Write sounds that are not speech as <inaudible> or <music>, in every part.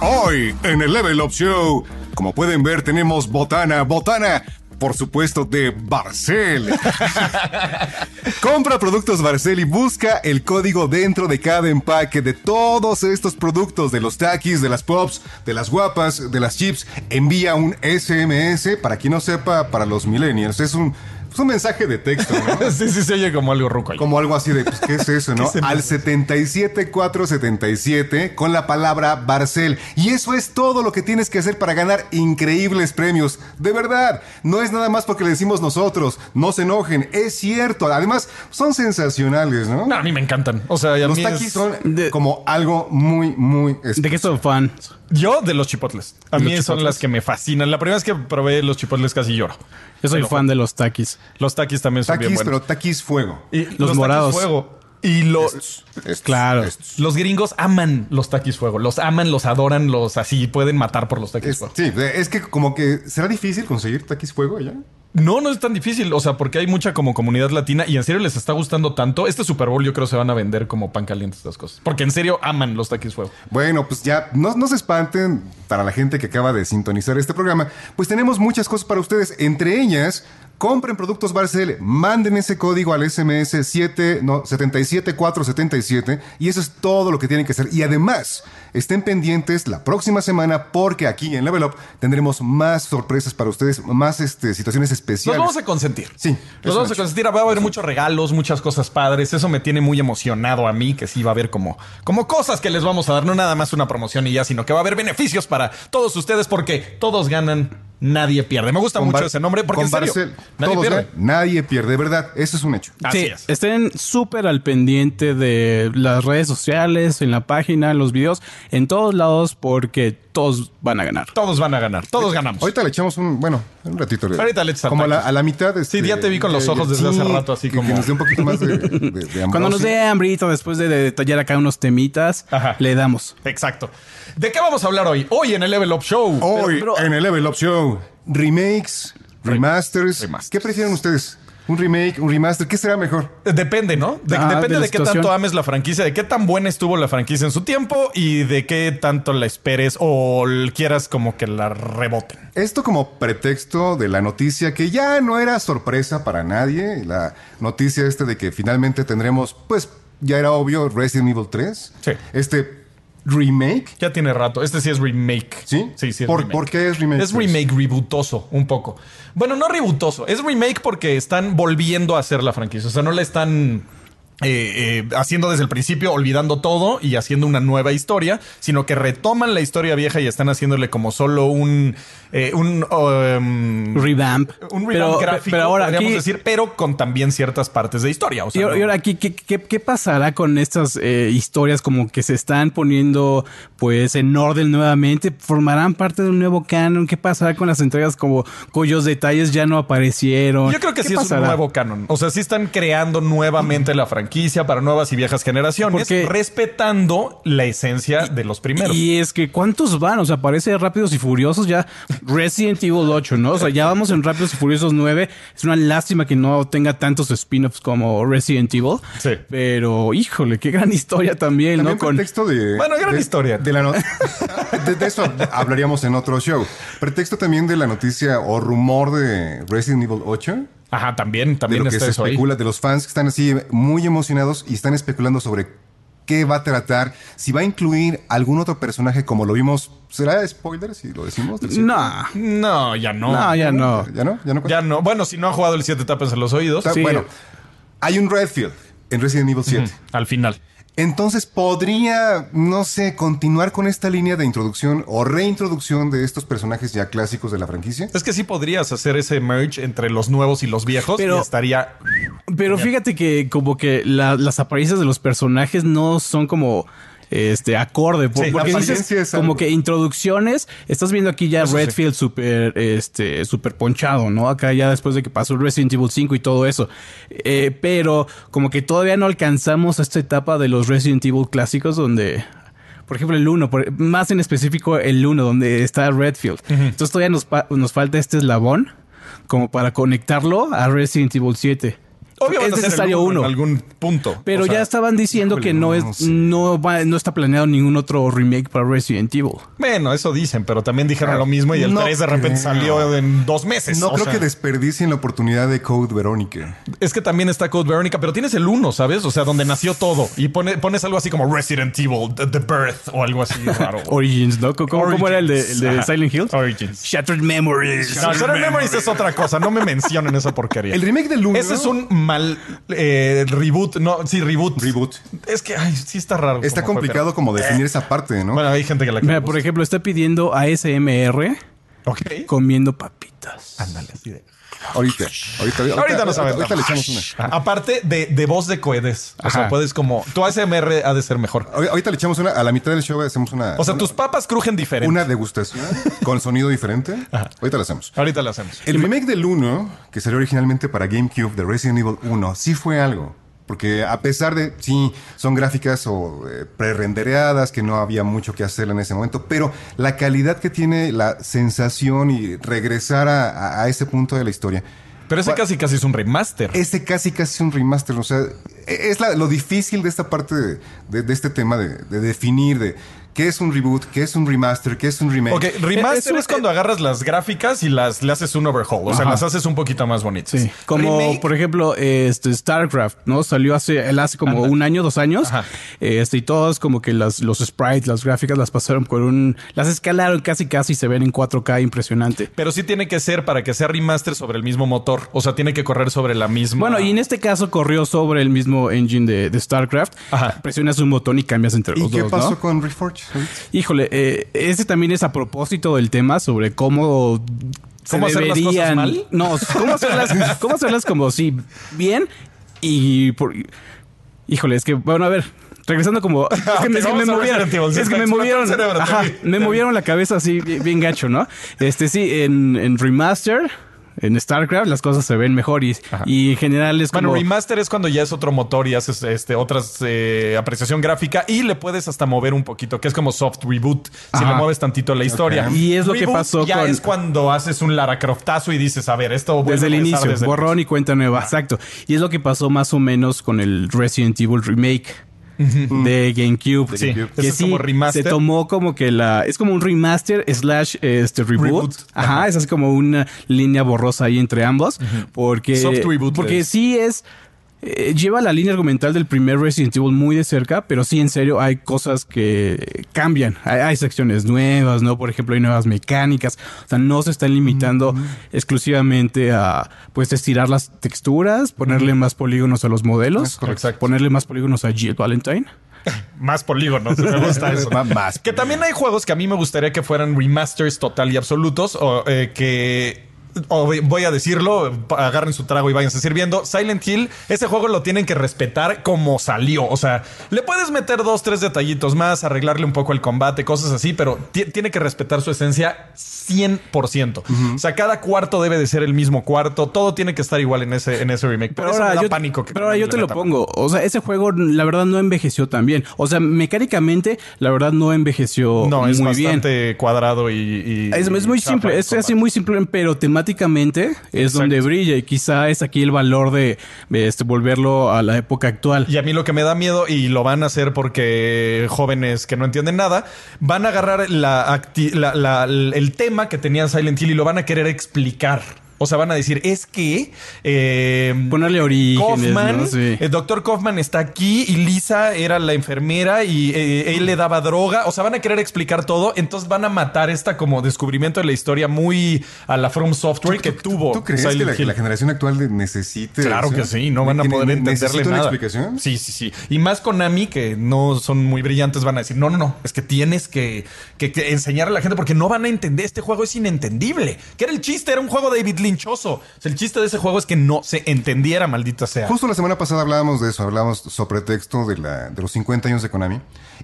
Hoy en el Level Up Show, como pueden ver, tenemos botana, botana. Por supuesto, de Barcel. <laughs> Compra productos Barcel y busca el código dentro de cada empaque de todos estos productos, de los takis, de las pops, de las guapas, de las chips. Envía un SMS, para quien no sepa, para los millennials. Es un es un mensaje de texto, ¿no? <laughs> sí, sí, se oye como algo ruco ahí. Como algo así de, pues, ¿qué es eso, no? <laughs> Al 77477 con la palabra Barcel. Y eso es todo lo que tienes que hacer para ganar increíbles premios. De verdad, no es nada más porque le decimos nosotros. No se enojen, es cierto. Además, son sensacionales, ¿no? No, a mí me encantan. O sea, Los mí taquis es- son de- como algo muy, muy... ¿De qué son fan? Yo de los chipotles. A mí son chipotles. las que me fascinan. La primera vez que probé los chipotles casi lloro. Yo soy fan de los takis. Los taquis también son bien Taquis, buenos. pero taquis fuego. Y Los taquis morados. fuego. Y los, Estos, Claro. estos. los gringos aman los taquis fuego. Los aman, los adoran, los así pueden matar por los taquis Es- fuego. sí, es que como que será difícil conseguir taquis fuego allá. No, no es tan difícil. O sea, porque hay mucha como comunidad latina y en serio les está gustando tanto. Este Super Bowl yo creo se van a vender como pan caliente estas cosas. Porque en serio aman los taquis fuego. Bueno, pues ya no, se espanten para la gente que acaba de sintonizar este programa, pues tenemos muchas cosas para ustedes, entre ellas compren productos Barcel, manden ese código al SMS 7, no, 77477 y eso es todo lo que tienen que hacer. Y además, estén pendientes la próxima semana porque aquí en Level Up tendremos más sorpresas para ustedes, más este, situaciones Los especiales. vamos a consentir. Sí, Los es vamos a consentir. Va a haber muchos regalos, muchas cosas padres. Eso me tiene muy emocionado a mí, que sí va a haber como, como cosas que les vamos a dar. No nada más una promoción y ya, sino que va a haber beneficios para todos ustedes porque todos ganan, nadie pierde. Me gusta Con mucho ese nombre porque en serio, Barcel, nadie todos pierde. ganan, nadie pierde, de verdad, eso es un hecho. Así Sí, es. estén súper al pendiente de las redes sociales, en la página, en los videos, en todos lados, porque todos van a ganar. Todos van a ganar. Todos ganamos. Ahorita le echamos un, bueno, un ratito. Ahorita le echas al Como a la, a la mitad. este, Sí, ya te vi con los ojos desde hace rato, así que- como- Que nos dé un poquito más de, de, de <laughs> Cuando nos dé hambrito, después de detallar acá unos temitas, Ajá. le damos. Exacto. ¿De qué vamos a hablar hoy? Hoy en el Level Up Show. Hoy Pero- pero- en el Level Up Show, remakes, remasters. remasters. ¿Qué prefieren ustedes? ¿Un remake, un remaster? ¿Qué será mejor? Depende, ¿no? De- Ah, depende de de, qué tanto ames la franquicia, de qué tan buena estuvo la franquicia en su tiempo y de qué tanto la esperes o quieras como que la reboten. Esto como pretexto de la noticia que ya no era sorpresa para nadie. La noticia este de que finalmente tendremos, pues ya era obvio, Resident Evil 3. Sí. Este remake. Ya tiene rato. Este sí es remake. ¿Sí? Sí, sí es ¿Por, remake. ¿por qué es remake? Es remake rebootoso, un poco. Bueno, no rebootoso, es remake porque están volviendo a hacer la franquicia. O sea, no la están eh, eh, haciendo desde el principio, olvidando todo y haciendo una nueva historia, sino que retoman la historia vieja y están haciéndole como solo un. eh, un um, Revamp. un revamp pero, gráfico, pero ahora podríamos aquí, decir, pero con también ciertas partes de historia. O sea, y, no- y ahora aquí, ¿qué, qué, qué pasará con estas historias como que se están poniendo pues en orden nuevamente? ¿Formarán parte de un nuevo canon? ¿Qué pasará con las entregas como cuyos detalles ya no aparecieron? Yo creo que ¿Qué sí es un nuevo canon. O sea, sí están creando nuevamente la franquicia para nuevas y viejas generaciones, Porque- respetando la esencia de los primeros. Y es que ¿cuántos van? O sea, parece Rápidos y Furiosos ya Resident Evil 8, ¿no? O sea, ya vamos en Rápidos y Furiosos 9. Es una lástima que no tenga tantos spin-offs como Resident Evil. Sí. Pero, híjole, qué gran historia también, También ¿no? Con, pretexto de... Bueno, gran de- historia. De, la no- <laughs> de, de eso hablaríamos en otro show. Pretexto también de la noticia o rumor de Resident Evil 8. Ajá, también, De también lo que se eso ahí. especula, de los fans que están así muy emocionados y están especulando sobre qué va a tratar, si va a incluir algún otro personaje como lo vimos. ¿Será spoiler si lo decimos? No, No, ya no. no, ya no. ¿Ya no? ¿Ya no? Ya no. Bueno, si no ha jugado el 7 tapas en los oídos. Está- sí. Bueno, hay un Redfield en Resident Evil 7. Al final. Entonces podría, no sé, continuar con esta línea de introducción o reintroducción de estos personajes ya clásicos de la franquicia. Es que sí podrías hacer ese merge entre los nuevos y los viejos Pero- y estaría. Pero fíjate que como que la- las apariencias de los personajes no son como este acorde por- Sí, porque la dices apariencia es como que introducciones estás viendo aquí ya Eso. Redfield super este super ponchado no acá ya después de que pasó Resident Evil 5 y todo eso Eh, pero como que todavía no alcanzamos a esta etapa de los Resident Evil clásicos donde por ejemplo, el 1, por- más en específico el 1, donde está Redfield. Entonces todavía nos, nos falta este eslabón como para conectarlo a Resident Evil 7. Obvio es necesario uno uno. en algún punto. Pero O sea, ya estaban diciendo híjole, que no no, es no sé. no va, no está planeado ningún otro remake para Resident Evil. Bueno, eso dicen, pero también dijeron lo mismo y el No 3 de repente creo. salió en dos meses. No O creo sea, que desperdicien la oportunidad de Code Verónica. Es que también está Code Veronica, pero tienes el 1, ¿sabes? O sea, donde nació todo. Y pone- pones algo así como Resident Evil, The, The Birth o algo así <laughs> raro. Origins, ¿no? ¿Cómo, cómo era el de, el de Ajá. Silent Hill? Origins. Shattered Memories. No, Shattered Memories es otra cosa. No me mencionen esa porquería. El remake del 1 Ese es un mal eh, reboot. No, sí, reboot. Reboot. Es que, ay, sí está raro. Está fue, complicado como definir esa parte, ¿no? Bueno, hay gente que la Mira, por ejemplo, está pidiendo ASMR Ok. comiendo papitas. Ándale, así de. Ahorita, ahorita, ahorita, Ahorita no sabemos. Ahorita le echamos una. Ajá. Aparte de, de voz de coedes. O sea, Ajá. puedes como. Tu ASMR ha de ser mejor. Ahor- Ahorita le echamos una. A la mitad del show hacemos una. O sea, una, tus papas crujen diferente. una degustación con sonido diferente. <laughs> Ahorita la hacemos. Ahorita la hacemos. El remake del 1, que salió originalmente para GameCube de Resident Evil 1, sí fue algo. Porque a pesar de, sí, son gráficas o eh, pre-rendereadas, que no había mucho que hacer en ese momento, pero la calidad que tiene la sensación y regresar a, ese punto de la historia. Pero ese casi casi es un remaster. Este casi casi es un remaster, o sea, e- es la- lo difícil de esta parte de, de- de este tema de, de definir de qué es un reboot, qué es un remaster, qué es un remake. Ok, remaster Eso- es cuando agarras las gráficas y las le haces un overhaul. O sea, Ajá. las haces un poquito más bonitas. Sí, como Remake, por ejemplo este StarCraft, ¿no? Salió hace, él hace como Anda. un año, dos años, Ajá. este y todos como que las, los sprites, las gráficas las pasaron por un, las escalaron casi casi se ven en 4K impresionante. Pero sí tiene que ser para que sea remaster sobre el mismo motor. O sea, tiene que correr sobre la misma. Bueno, y en este caso corrió sobre el mismo engine de, de StarCraft. Ajá. Presionas un botón y cambias entre ¿Y los qué dos, pasó ¿no? con Reforged? Híjole, eh, ese también es a propósito del tema sobre cómo se ¿Cómo hacer las cosas mal? No, cómo hacerlas, <laughs> cómo hacerlas como sí bien y por, híjole, es que bueno, a ver, regresando como es que <laughs> me, movieron, es que me movieron, <laughs> cerebro, ajá, me movieron la cabeza así bien, bien gacho, ¿no? Este sí, en, en remaster en StarCraft las cosas se ven mejor y, y en general es Bueno, como remaster es cuando ya es otro motor y haces este, otras eh, apreciación gráfica y le puedes hasta mover un poquito, que es como soft reboot. Si le mueves tantito la historia. Y es lo que pasó ya con- es cuando haces un Lara Croftazo y dices, a ver, esto Desde a el inicio, desde el borrón y cuenta nueva, exacto. Y es lo que pasó más o menos con el Resident Evil Remake de GameCube. Sí, GameCube. Que es sí, como remaster. se tomó como que la... Es como un remaster slash este, reboot. Reboot. Ajá, es así como una línea borrosa ahí entre ambos. Porque... Soft reboot, Porque es. sí es... eh, lleva la línea argumental del primer Resident Evil muy de cerca, pero sí, en serio, hay cosas que cambian. Hay, hay secciones nuevas, ¿no? Por ejemplo, hay nuevas mecánicas. O sea, no se están limitando exclusivamente a, pues, estirar las texturas, ponerle más polígonos a los modelos, correcto. Exacto. ponerle más polígonos a Jill Valentine. <laughs> Más polígonos. Me gusta <laughs> eso. Más-. Que también hay juegos que a mí me gustaría que fueran remasters total y absolutos o eh, que voy a decirlo, agarren su trago y váyanse sirviendo. Silent Hill, ese juego lo tienen que respetar como salió. O sea, le puedes meter dos, tres detallitos más, arreglarle un poco el combate, cosas así, pero ti- tiene que respetar su esencia 100%. O sea, cada cuarto debe de ser el mismo cuarto. Todo tiene que estar igual en ese, en ese remake. Por Pero eso ahora, me da yo, pánico. que pero ahora yo te lo pongo. O sea, ese juego, la verdad, no envejeció tan bien. O sea, mecánicamente, la verdad, no envejeció No, es muy bien. bastante cuadrado y... y- Es, es muy simple, es así muy simple, pero temáticamente es Exacto. donde brilla y quizá es aquí el valor de, de, este, volverlo a la época actual. Y a mí lo que me da miedo, y lo van a hacer porque jóvenes que no entienden nada, van a agarrar la acti- la- la- el tema que tenía Silent Hill y lo van a querer explicar. O sea, van a decir, es que eh, Ponerle orígenes, Kaufman, ¿no? Sí. el doctor Kaufman está aquí y Lisa era la enfermera y eh, él le daba droga. O sea, van a querer explicar todo. Entonces van a matar esta como descubrimiento de la historia muy a la From Software que tuvo. ¿Tú crees que Silent la, que generación actual de- necesite Claro que sí, no van a ¿Ne- poder entenderle ¿necesita una nada. explicación? Sí, sí, sí. Y más Konami, que no son muy brillantes, van a decir, no, no, no, es que tienes que, que, que enseñar a la gente porque no van a entender. Este juego es inentendible. ¿Qué era el chiste? Era un juego David Lynchoso. O sea, el chiste de ese juego es que no se entendiera, maldita sea. Justo la semana pasada hablábamos de eso, hablábamos sobre texto de, la, de los 50 años de Konami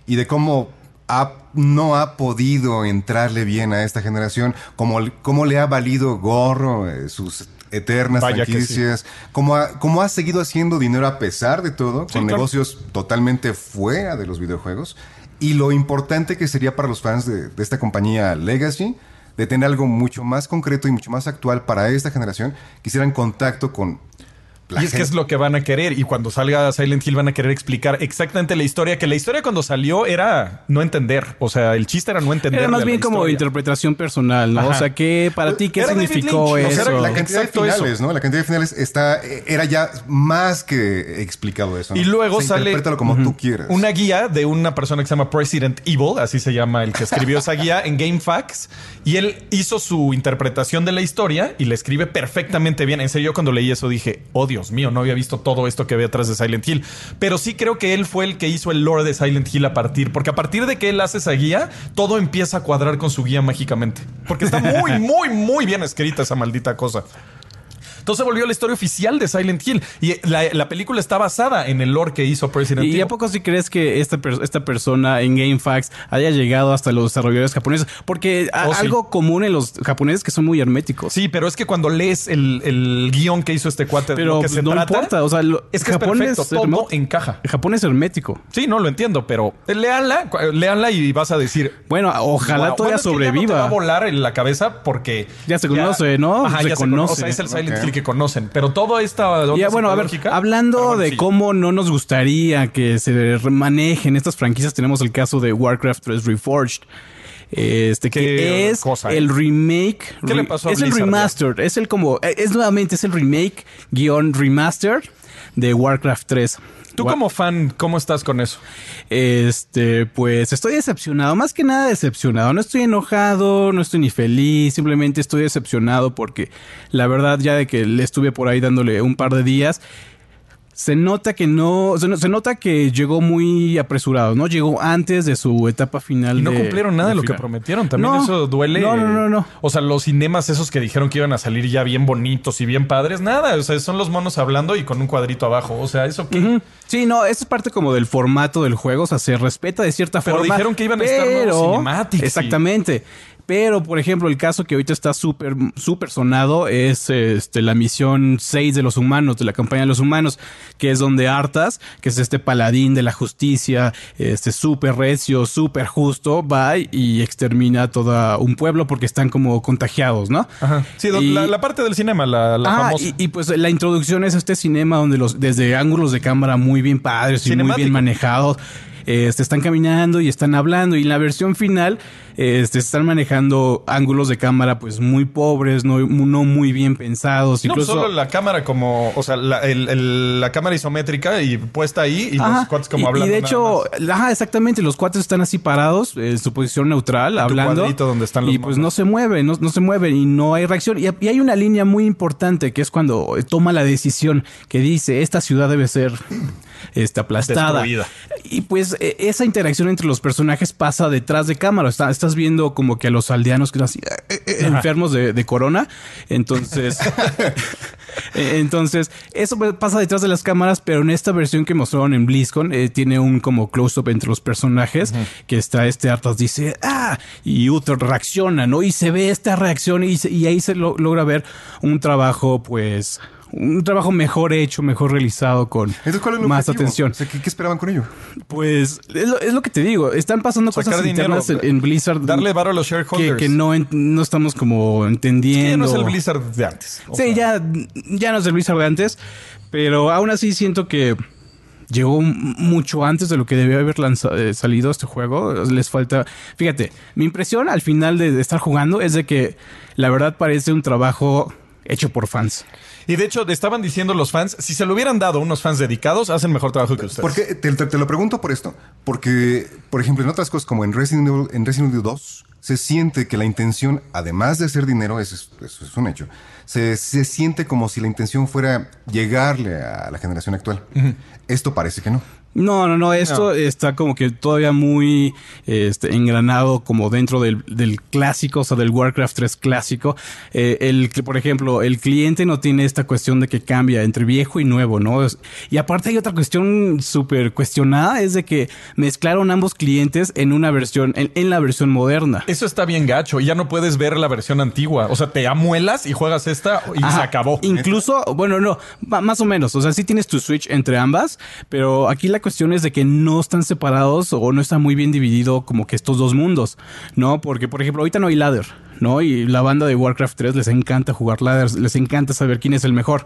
y de cómo ha- no ha podido entrarle bien a esta generación, cómo, cómo le ha valido gorro eh, sus eternas Vaya franquicias, cómo, ha, cómo ha seguido haciendo dinero a pesar de todo, con claro. negocios totalmente fuera de los videojuegos y lo importante que sería para los fans de, de esta compañía Legacy de tener algo mucho más concreto y mucho más actual para esta generación, que hicieran contacto con la y es que es lo que van a querer. Y cuando salga Silent Hill van a querer explicar exactamente la historia. Que la historia cuando salió era no entender. O sea, el chiste era no entender. Era más la bien como historia. interpretación personal, ¿no? Ajá. O sea, ¿qué para ti qué Era significó Lynch, o sea, eso? era La cantidad Exacto de eso. finales, ¿no? La cantidad de finales está, era ya más que explicado eso. ¿no? Y luego O sea, sale Interprétalo como tú quieras. Una guía de una persona que se llama President Evil, así se llama el que escribió esa guía en GameFAQs. Y él hizo su interpretación de la historia y la escribe perfectamente bien. En serio, yo cuando leí eso dije, oh Dios mío, no había visto todo esto que ve atrás de Silent Hill. Pero sí creo que él fue el que hizo el lore de Silent Hill a partir, porque a partir de que él hace esa guía, todo empieza a cuadrar con su guía mágicamente. Porque está muy, <laughs> muy, muy bien escrita esa maldita cosa. Entonces se volvió la historia oficial de Silent Hill. Y la, la película está basada en el lore que hizo President ¿Y Evil. a poco si crees que esta, esta persona en GameFAQs haya llegado hasta los desarrolladores japoneses? Porque a- Oh, sí. algo común en los japoneses que son muy herméticos. Sí, pero es que cuando lees el, el guion que hizo este cuate pero lo que se no trata, importa. O sea, lo- es que Japón es perfecto, es todo encaja. Japón es hermético. Sí, no lo entiendo, pero léanla, cu- léanla y vas a decir. Bueno, ojalá "Wow". todavía Bueno, es que ya no te va sobreviva. a volar en la cabeza porque Ya se conoce, ¿no? Ajá, Se ya conoce. Se conoce. O sea, es el Silent. Hill que conocen. Pero toda esta Ya, bueno, a ver, hablando bueno, de sí. cómo no nos gustaría que se manejen estas franquicias, tenemos el caso de Warcraft 3 Reforged. Este que es cosa, ¿eh? el remake. ¿Qué le pasó a Es el Blizzard ya? remaster. Es el como. Es nuevamente, es el remake guion remaster de Warcraft 3. Tú como fan, ¿cómo estás con eso? Este, pues estoy decepcionado, más que nada decepcionado. No estoy enojado, no estoy ni feliz, simplemente estoy decepcionado porque la verdad ya de que le estuve por ahí dándole un par de días, se nota que no, se, no- se nota que llegó muy apresurado, ¿no? Llegó antes de su etapa final. Y no de- cumplieron nada de lo que prometieron. También No, eso duele. No, no, no, no. O sea, los cinemas esos que dijeron que iban a salir ya bien bonitos y bien padres, nada. O sea, son los monos hablando y con un cuadrito abajo. O sea, eso que. Sí, no, eso es parte como del formato del juego, o sea, se respeta de cierta Pero forma. dijeron que iban a estar nuevos pero- cinematics y- Exactamente. Pero, por ejemplo, el caso que ahorita está súper, súper sonado es este, la misión 6 de los humanos, de la campaña de los humanos, que es donde Artas, que es este paladín de la justicia, este súper recio, súper justo, va y extermina a todo un pueblo porque están como contagiados, ¿no? Ajá. Sí, Y- la, la parte del cinema, la, la Ah, famosa. y, y, pues la introducción es este cinema donde los desde ángulos de cámara muy bien padres y muy bien manejados. Este, están caminando y están hablando y en la versión final este, están manejando ángulos de cámara pues muy pobres, no, no muy bien pensados. No, Incluso solo la cámara como, o sea, la, el- el- la cámara isométrica y puesta ahí y Ajá, los cuates como y- hablando. Y de hecho, ajá, exactamente, los cuates están así parados en su posición neutral, hablando. donde están los y pues no se mueven, no, no se mueven y no hay reacción. Y, y hay una línea muy importante que es cuando toma la decisión que dice, esta ciudad debe ser este, aplastada. Destruida. Y pues e- esa interacción entre los personajes pasa detrás de cámara. Está- estás viendo como que a los aldeanos que están así, eh, eh, enfermos de, de corona. Entonces, <laughs> <laughs> eh, entonces, eso pues, pasa detrás de las cámaras, pero en esta versión que mostraron en BlizzCon, eh, tiene un como close-up entre los personajes, que está este Arthas dice, ah, y Uther reacciona, ¿no? Y se ve esta reacción y, se- y ahí se lo- logra ver un trabajo, pues, un trabajo mejor hecho, mejor realizado con Entonces, ¿cuál es el más objetivo? atención. O sea, ¿qué, qué esperaban con ello? Pues es lo, es lo que te digo, están pasando Sacar cosas dinero, internas en, en Blizzard Darle varo a los que, shareholders. que no, en- no estamos como Que ya entendiendo. no es el Blizzard de antes. O Sí, sea, ya, ya no es el Blizzard de antes, pero aún así siento que llegó mucho antes de lo que debió haber lanza- eh, salido este juego. Les falta. Fíjate, mi impresión al final de, de estar jugando es de que la verdad parece un trabajo hecho por fans. Y de hecho, estaban diciendo los fans, si se lo hubieran dado a unos fans dedicados, hacen mejor trabajo que ustedes. ¿Por qué? Te, te- te lo pregunto por esto. Porque, por ejemplo, en otras cosas como en Resident Evil, en Resident Evil 2, se siente que la intención, además de hacer dinero, eso es, eso es un hecho, se, se siente como si la intención fuera llegarle a la generación actual. Esto parece que no. No, no, no, esto está como que todavía muy este, engranado como dentro del, del clásico, o sea, del Warcraft 3 clásico. Eh, el, por ejemplo, el cliente no tiene esta cuestión de que cambia entre viejo y nuevo, ¿no? Es- y aparte hay otra cuestión súper cuestionada, es de que mezclaron ambos clientes en una versión, en, en la versión moderna. Eso está bien gacho y ya no puedes ver la versión antigua. O sea, te amuelas y juegas esta y se acabó. Incluso, bueno, no, más o menos. O sea, sí tienes tu switch entre ambas, pero aquí la cuestiones de que no están separados o no está muy bien dividido como que estos dos mundos, ¿no? Porque, por ejemplo, ahorita no hay ladder, ¿no? Y la banda de Warcraft 3 les encanta jugar ladders, les encanta saber quién es el mejor.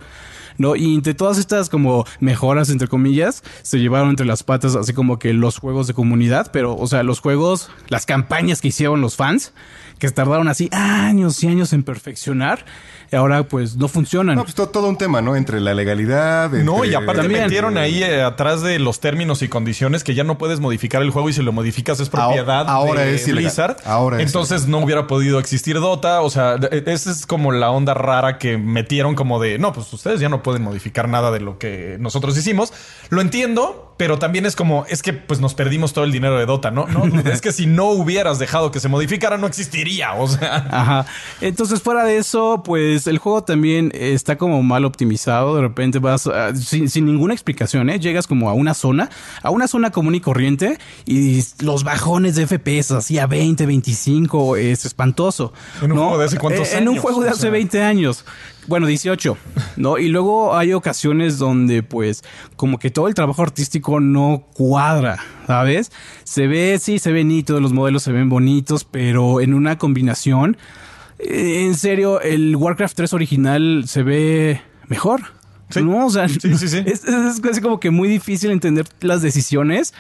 ¿No? Y entre todas estas como mejoras, entre comillas, se llevaron entre las patas así como que los juegos de comunidad, pero, o sea, los juegos, las campañas que hicieron los fans, que tardaron así años y años en perfeccionar, y ahora pues no funcionan. No, pues todo, todo un tema, ¿no? Entre la legalidad. No, y aparte También. metieron ahí eh, atrás de los términos y condiciones que ya no puedes modificar el juego y si lo modificas es propiedad ahora de es ilegal. Blizzard. Ahora es Entonces no hubiera podido existir Dota. O sea, de- esa es como la onda rara que metieron como de, no, pues ustedes ya no pueden modificar nada de lo que nosotros hicimos. Lo entiendo, pero también es como, es que pues nos perdimos todo el dinero de Dota, ¿no? No, <laughs> es que si no hubieras dejado que se modificara no existiría. O sea... Ajá. Entonces, fuera de eso, pues el juego también está como mal optimizado. De repente vas ah, sin, sin ninguna explicación, ¿eh? Llegas como a una zona, a una zona común y corriente, y los bajones de FPS así a 20, 25 es espantoso. En un ¿no? juego de hace cuántos Eh, En un años, juego de o hace sea. 20 años. Bueno, 18, ¿no? Y luego hay ocasiones donde, pues, como que todo el trabajo artístico no cuadra, ¿sabes? Se ve, sí, se ve nítido, los modelos se ven bonitos, pero en una combinación, eh, en serio, el Warcraft 3 original se ve mejor. Sí. ¿No? O sea, Sí, sí, sí. <laughs> Es, es casi como que muy difícil entender las decisiones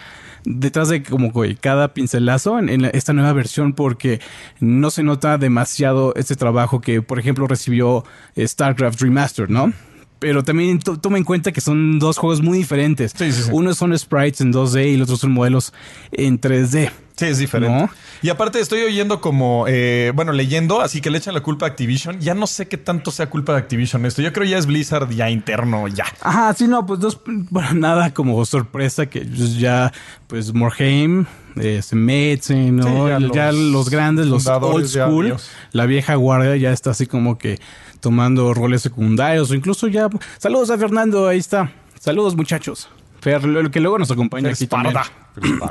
detrás de como que cada pincelazo en, en la- esta nueva versión porque no se nota demasiado este trabajo que, por ejemplo, recibió eh, StarCraft Remastered, ¿no? Pero también to- toma en cuenta que son dos juegos muy diferentes. Sí, sí, sí. Uno son sprites en 2D y el otro son modelos en 3D. Sí, es diferente. ¿No? Y aparte estoy oyendo como, eh, bueno, leyendo, así que le echan la culpa a Activision. Ya no sé qué tanto sea culpa de Activision esto. Yo creo ya es Blizzard ya interno, ya. Ajá, sí, no, pues dos, <laughs> bueno, nada como sorpresa que pues, ya, pues Morheim, eh, Metzen, ¿no? Sí, ya ya, los los, grandes, los old school, la vieja guardia ya está así como que tomando roles secundarios o incluso ya, saludos a Fernando, ahí está, saludos muchachos. Fer, lo- que luego nos acompaña aquí.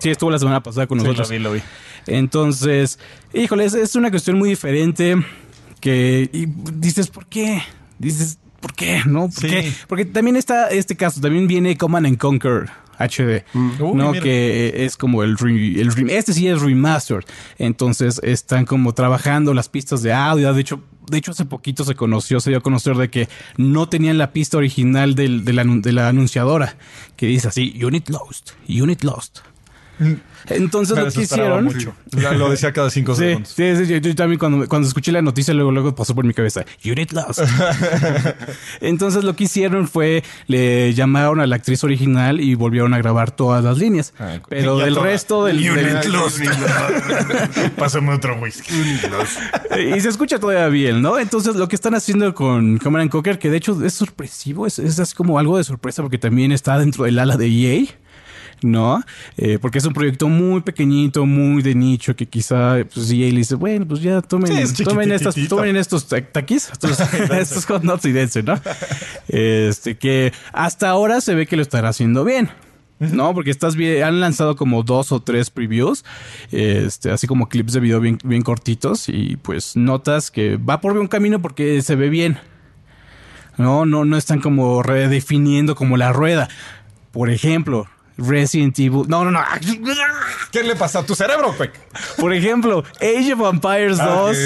Sí, estuvo la semana pasada con Sí, nosotros. lo vi, lo vi. Entonces, híjole, es, es una cuestión muy diferente que y dices, ¿por qué? Dices, ¿por qué? ¿No? ¿Por Sí. qué? Porque también está este caso, también viene Command and Conquer HD, Uy, ¿no? Que es como el, re- el re- este sí es remastered. Entonces están como trabajando las pistas de audio. De hecho, de hecho hace poquito se conoció, se dio a conocer de que no tenían la pista original del- de, la, de la anunciadora, que dice así, Unit Lost, Unit Lost. Entonces Me lo que hicieron... mucho. Lo decía cada cinco Sí, segundos. sí, sí, yo, yo también cuando, cuando escuché la noticia luego luego pasó por mi cabeza Unit Lost. <laughs> Entonces lo que hicieron fue le llamaron a la actriz original y volvieron a grabar todas las líneas. Ah, Pero del resto del, Unit del- Lost. <laughs> Pásame otro whisky. y se escucha todavía bien, ¿no? Entonces lo que están haciendo con and Conquer, que de hecho es sorpresivo, es, es así como algo de sorpresa porque también está dentro del ala de EA. ¿No? Eh, porque es un proyecto muy pequeñito, muy de nicho, que quizá pues, EA le dice, bueno, pues ya tomen, Sí, es tomen, estas, chiquititito. tomen estos ta- taquis, <laughs> estos, <laughs> estos hot nuts y dense, ¿no? Este, que hasta ahora se ve que lo estará haciendo bien. No, porque estás bien, han lanzado como dos o tres previews, este, así como clips de video bien, bien cortitos y pues notas que va por buen camino porque se ve bien. No, no, no están como redefiniendo como la rueda. Por ejemplo, Resident Evil. No, no, no. ¿Qué le pasa a tu cerebro, güey? Por ejemplo, Age of Empires 2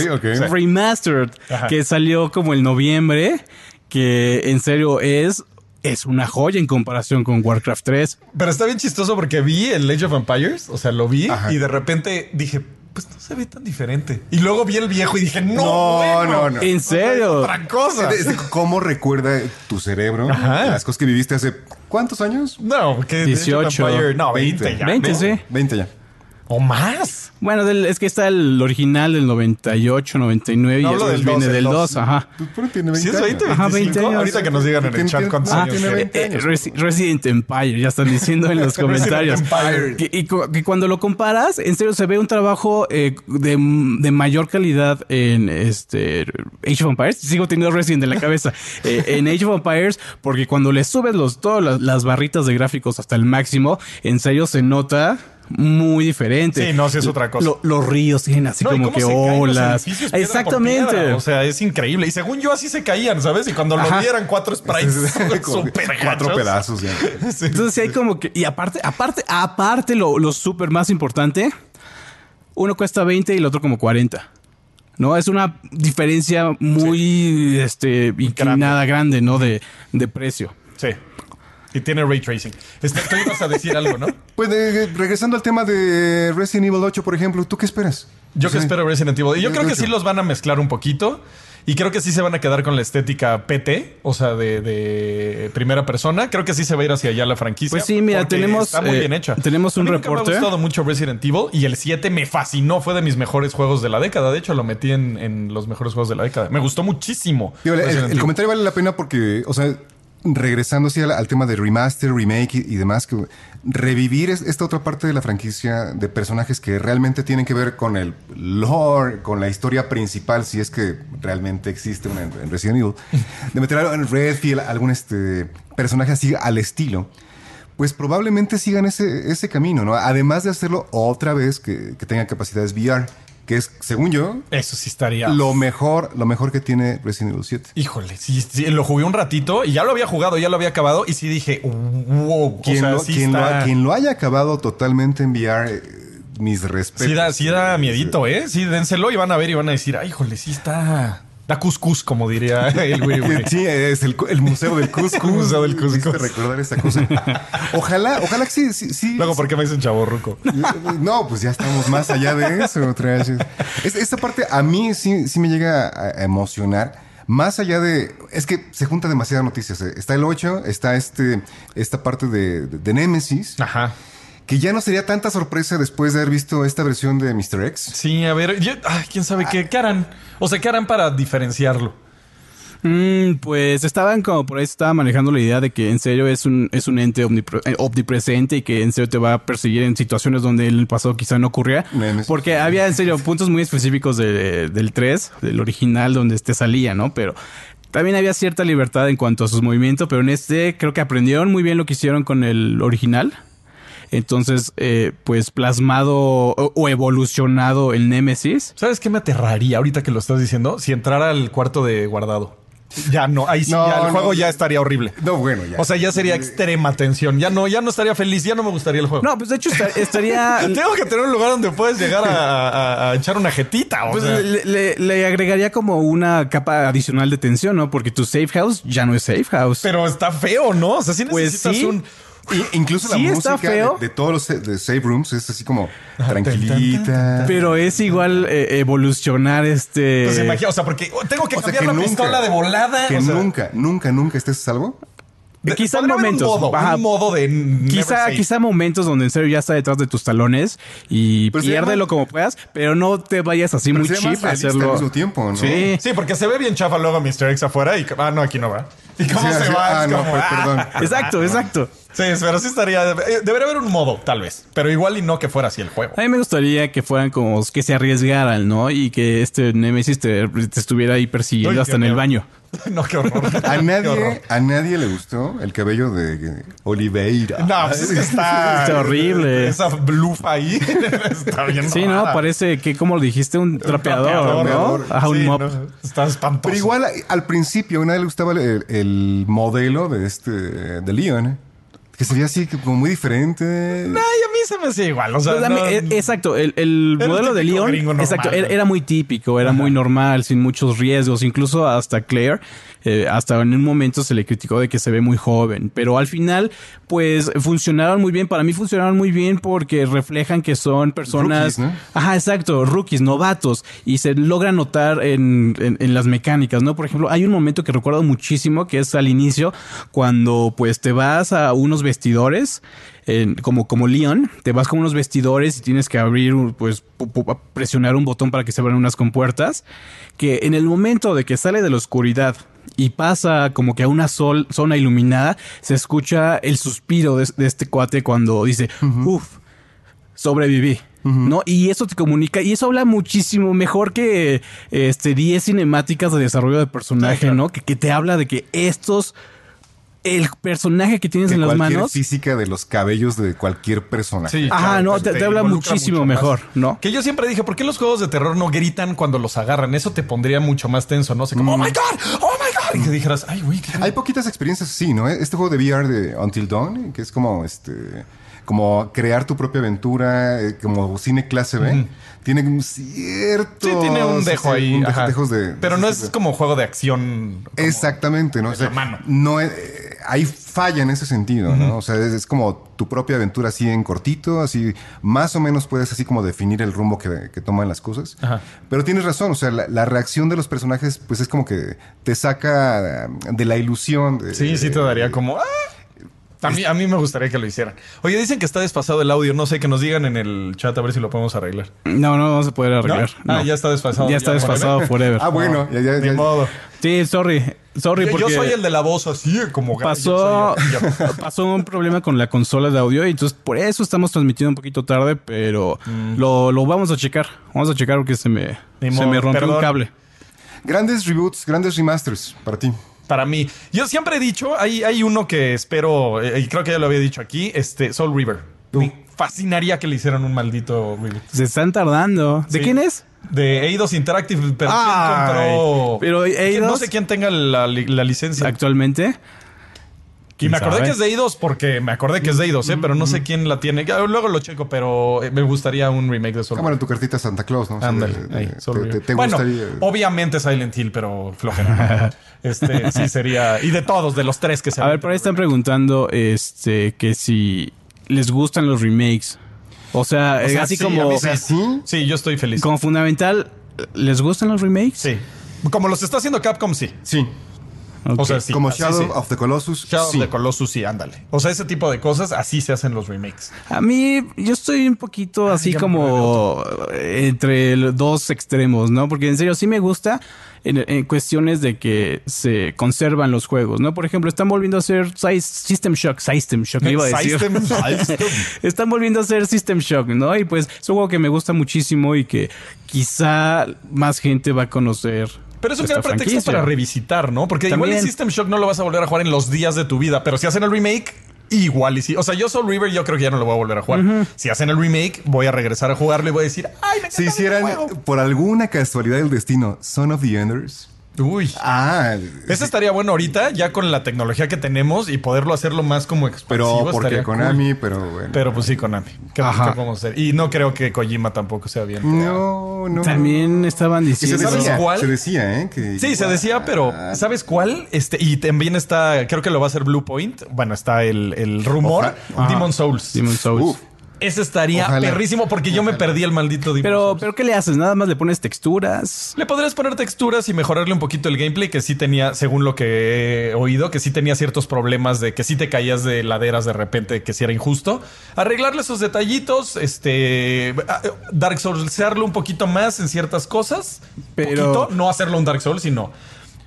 Ah. Remastered, Ajá. que salió como el noviembre, que en serio es, es una joya en comparación con Warcraft 3. Pero está bien chistoso porque vi el Age of Empires, o sea, lo vi Ajá. y de repente dije, pues no se ve tan diferente. Y luego vi el viejo y dije, no, No, bueno, no, no. En serio. otra cosa. ¿Cómo recuerda tu cerebro Ajá. las cosas que viviste hace cuántos años? No, que Age of 18. Empires- no, 20, 20, ya. 20, ¿no? sí. 20 ya. O más. Bueno, del- es que está el original del 98, 99 No, y después viene 2, el del 2. 2, ajá. Pues, pero tiene 20 Si es 20, años. Ajá, 25. 20 años. Ahorita que nos digan en el chat cuántos ah, años. tiene tiene. 20 Eh, años. Resi- Resident Empire, ya están diciendo en los <laughs> comentarios. Empire. Y cu- que cuando lo comparas, en serio se ve un trabajo eh, de, de mayor calidad en este Age of Empires. Sigo teniendo Resident en la cabeza. <laughs> Eh, en Age of Empires, porque cuando le subes los, todas las, las barritas de gráficos hasta el máximo, en serio se nota muy diferente. Sí, no, sí es otra cosa. Lo- los ríos tienen así No, ¿y como que olas. Exactamente. piedra? O sea, es increíble. Y según yo, así se caían, ¿sabes? Y cuando lo Ajá. vieran cuatro <laughs> sprites súper cuatro pedazos. ya. <laughs> Entonces sí hay como que... Y aparte, aparte, aparte lo, lo súper más importante, uno cuesta 20 y el otro como 40. ¿No? Es una diferencia muy este, inclinada, grande, ¿no? De, de precio. Sí. Y tiene ray tracing. Este, tú ibas a decir algo, ¿no? <laughs> Pues eh, regresando al tema de Resident Evil 8, por ejemplo, ¿tú qué esperas? Yo que Sí. espero Resident Evil. Y yo creo que sí los van a mezclar un poquito. Y creo que sí se van a quedar con la estética PT, o sea, de, de primera persona. Creo que sí se va a ir hacia allá la franquicia. Pues sí, mira, tenemos, Está muy eh, bien hecha. tenemos un A mí nunca reporte. Me ha gustado mucho Resident Evil y el 7 me fascinó. Fue de mis mejores juegos de la década. De hecho, lo metí en, en los mejores juegos de la década. Me gustó muchísimo. Digo, el- el, comentario vale la pena porque, o sea, regresando así al, tema de remaster, remake y, demás, que revivir es- esta otra parte de la franquicia de personajes que realmente tienen que ver con el lore, con la historia principal, si es que realmente existe una en, en Resident Evil, de meter en Redfield algún este personaje así al estilo. Pues probablemente sigan ese, camino, ¿no? Además de hacerlo otra vez que, que capacidades VR, que es, según yo, Eso sí estaría. lo mejor, lo mejor que tiene Resident Evil 7. Híjole, sí, sí, lo jugué un ratito y ya lo había jugado, ya lo había acabado y sí dije, wow, o Quien, sea, lo, sí quien, está- lo, quien lo haya acabado totalmente en VR, eh, mis respetos. Sí da, sí da miedito, ¿eh? Sí, dénselo y van a ver y van a decir, ay, híjole, sí está... Da cuscús, como diría el Wiri Wiri. Sí, es el, el museo del Cusco. El museo del recordar cosa. Ojalá, ojalá que sí, sí, sí. Luego, ¿por qué me dicen chaborruco? No, pues ya estamos más allá de eso. Trash. Es- esta parte a mí sí, sí me llega a, emocionar. Más allá de... Es que se juntan demasiadas noticias. Está el 8, está este, esta parte de, de, de Nemesis, Ajá. Que ya no sería tanta sorpresa después de haber visto esta versión de Mr. X. Sí, a ver, yo- ay, quién sabe qué, qué harán. O sea, ¿qué harán para diferenciarlo? Mm, pues estaban como por ahí estaba manejando la idea de que en serio es un, es un ente omnipre- eh, omnipresente y que en serio te va a perseguir en situaciones donde en el pasado quizá no ocurría. Porque había en serio puntos muy específicos de- del 3, del original, donde este salía, ¿no? Pero también había cierta libertad en cuanto a sus movimientos, pero en este creo que aprendieron muy bien lo que hicieron con el original. Entonces, eh, pues plasmado o, o evolucionado el Nemesis. ¿Sabes qué me aterraría ahorita que lo estás diciendo? Si entrara al cuarto de guardado. Ya no, ahí sí, No, ya el no. juego ya estaría horrible. No, bueno, ya. O sea, ya sería extrema tensión. Ya no, ya no estaría feliz, ya no me gustaría el juego. No, pues de hecho esta- estaría... <laughs> Tengo que tener un lugar donde puedes llegar a, a- a echar una jetita. O Pues sea. le, le- le agregaría como una capa adicional de tensión, ¿no? Porque tu safe house ya no es safe house. Pero está feo, ¿no? O sea, sí Pues necesitas sí. un. Y- incluso la Sí, música de, feo. de todos los de save rooms es así como <laughs> tranquilita. Pero es igual eh, evolucionar este... Imagina, o sea, porque tengo que O cambiar la pistola de volada. Que o sea, nunca, nunca, nunca estés a salvo. de- quizá momentos, Un modo, ajá. un modo de. Quizá, quizá momentos donde en serio ya está detrás de tus talones y Pero piérdelo llama- como puedas, pero no te vayas así muy cheap a hacerlo. al mismo tiempo, ¿no? Sí. Sí, porque se ve bien chafa luego Mr. X afuera y. Ah, no, aquí no va. ¿Y cómo Sí, se sí, va? ah, Es no, como, pues, ah. perdón. Exacto, exacto. Sí, pero sí estaría. eh, Debería haber un modo, tal vez. Pero igual y no que fuera así el juego. A mí me gustaría que fueran como que se arriesgaran, ¿no? Y que este Nemesis te, te estuviera ahí persiguiendo hasta en el baño. <laughs> No, qué horror. <laughs> A horror. nadie, a nadie le gustó el cabello de Oliveira. No, pues es que <laughs> está. Está horrible. Esa blufa ahí. está bien. Sí, ¿no? Parece que, como lo dijiste, un trapeador, ¿no? Ajá, un Sí, mop. no, Está espantoso. Pero igual al principio a nadie le gustaba el, el modelo de este de Leon, que sería así que como muy diferente. Ay, a mí se me hace igual. O sea, Pues a mí, no- eh, exacto, el, el modelo de Leon normal, exacto, era muy típico, era muy normal, sin muchos riesgos, incluso hasta Claire, eh, hasta en un momento se le criticó de que se ve muy joven, pero al final, pues funcionaron muy bien, para mí funcionaron muy bien porque reflejan que son personas, Rookies, ¿no? ajá, exacto, rookies, novatos, y se logra notar en, en- en las mecánicas, ¿no? Por ejemplo, hay un momento que recuerdo muchísimo que es al inicio, cuando pues te vas a unos vestidores, como, como Leon, te vas con unos vestidores y tienes que abrir, pues, pu- pu- presionar un botón para que se abran unas compuertas, que en el momento de que sale de la oscuridad y pasa como que a una sol- zona iluminada, se escucha el suspiro de, de este cuate cuando dice, uff, sobreviví. ¿No? Y eso te comunica, y eso habla muchísimo mejor que este 10 cinemáticas de desarrollo de personaje, Sí, claro. ¿no? Que, que te habla de que estos el personaje que tienes Que en las manos. física de los cabellos de cualquier personaje. Sí, Ajá, claro, no, te- te habla muchísimo más. mejor, ¿no? Que yo siempre dije, ¿por qué los juegos de terror no gritan cuando los agarran? Eso te pondría mucho más tenso, ¿no? sé como, oh my God, oh my que dijeras, ay, güey, ¿qué- Hay poquitas experiencias así, ¿no? Este juego de VR de Until Dawn, que es como este como crear tu propia aventura, eh, como cine clase B, tiene un cierto... Sí, tiene un dejo ahí. un dejo- dejos de- Pero no es como juego de acción. Exactamente, ¿no? O sea, mano. no es- eh, hay falla en ese sentido, ¿no? O sea, es, es como tu propia aventura así en cortito, así más o menos puedes así como definir el rumbo que, que toman las cosas. Ajá. Pero tienes razón, o sea, la, la reacción de los personajes pues es como que te saca de la ilusión. de- Sí, sí te daría como. "Ah". A mí, a mí me gustaría que lo hicieran. Oye, dicen que está desfasado el audio. No sé, que nos digan en el chat a ver si lo podemos arreglar. No, no vamos a poder arreglar. ¿No? Ah, no. ya está desfasado. Ya está Ya, desfasado forever. Ah, bueno, ya, ya, ya- modo. Sí, sorry. Sorry Yo, soy el de la voz así, como pasó, yo soy yo. pasó un problema con la consola de audio y entonces por eso estamos transmitiendo un poquito tarde, pero lo, lo vamos a checar. Vamos a checar porque se me, se modo, me rompió perdón. un cable. Grandes reboots, grandes remasters para ti. Para mí. Yo siempre he dicho, hay, hay uno que espero, eh, y creo que ya lo había dicho aquí, este, Soul River. Me fascinaría que le hicieran un maldito. Se están tardando. ¿De Sí. quién es? De Eidos Interactive, pero ¿quién compró? pero ¿Quién- No Eidos- sé quién tenga la licencia. Actualmente. Y me ¿Quién acordé sabe? que es de Eidos porque me acordé que es de Eidos, ¿eh? pero no sé quién la tiene. Luego lo checo, pero eh, me gustaría un remake de Soul Ah, bueno, tu cartita Santa Claus, ¿no? O sea, Ándale, ahí, Soul te- te- te bueno, gustaría- obviamente Silent Hill, pero flojera. <laughs> este sí sería. Y de todos, de los tres que se A ver, por ahí están preguntando este que si les gustan los remakes. O sea, O sea, eh, así sí, como, sí. ¿Sí? Sí, yo estoy feliz. como fundamental, ¿les gustan los remakes? Sí. Como los está haciendo Capcom, sí. Sí. O sea, sí. Como así Shadow sí. of the Colossus. Shadow sí. of the Colossus, sí, ándale. O sea, ese tipo de cosas, así se hacen los remakes. A mí, yo estoy un poquito así ya me como entre los dos extremos, ¿no? Porque en serio, sí me gusta en, en cuestiones de que se conservan los juegos, ¿no? Por ejemplo, están volviendo a hacer Sy- System Shock, System Shock, iba a decir. System- <laughs> System. están volviendo a hacer System Shock, ¿no? Y pues es un juego que me gusta muchísimo y que quizá más gente va a conocer. Pero es un gran pretexto franquicia. para revisitar, ¿no? Porque igual el. System Shock no lo vas a volver a jugar en los días de tu vida, pero si hacen el remake, igual y sí. O sea, yo Soul River yo creo que ya no lo voy a volver a jugar. Si hacen el remake, voy a regresar a jugarlo y voy a decir, ay, me Si hicieran, juego". por alguna casualidad del destino, Son of the Enders. Uy. Ah, Ese estaría bueno ahorita, ya con la tecnología que tenemos y poderlo hacerlo más como expansivo. pero porque estaría cool. Konami, pero bueno. Pero pues sí, Konami. ¿Qué, Ajá. qué podemos hacer? Y no creo que Kojima tampoco sea bien. no, no. También estaban Y se diciendo. ¿Sabes decía, cuál? se decía, ¿eh? Que Sí, se decía, pero ¿sabes cuál? Este, y también está, creo que lo va a hacer Blue Point. Bueno, está el, el rumor. Demon Souls. Demon Souls. Uf, Ese estaría Ojalá. perrísimo porque yo me perdí el maldito Demon Pero, Souls. pero ¿qué le haces? Nada más le pones texturas. Le podrías poner texturas y mejorarle un poquito el gameplay, que sí tenía, según lo que he oído, que sí tenía ciertos problemas de que sí te caías de laderas de repente, que sí era injusto. Arreglarle esos detallitos, este, Dark Soulsarlo un poquito más en ciertas cosas. Pero- Poquito, no hacerlo un Dark Souls, sino.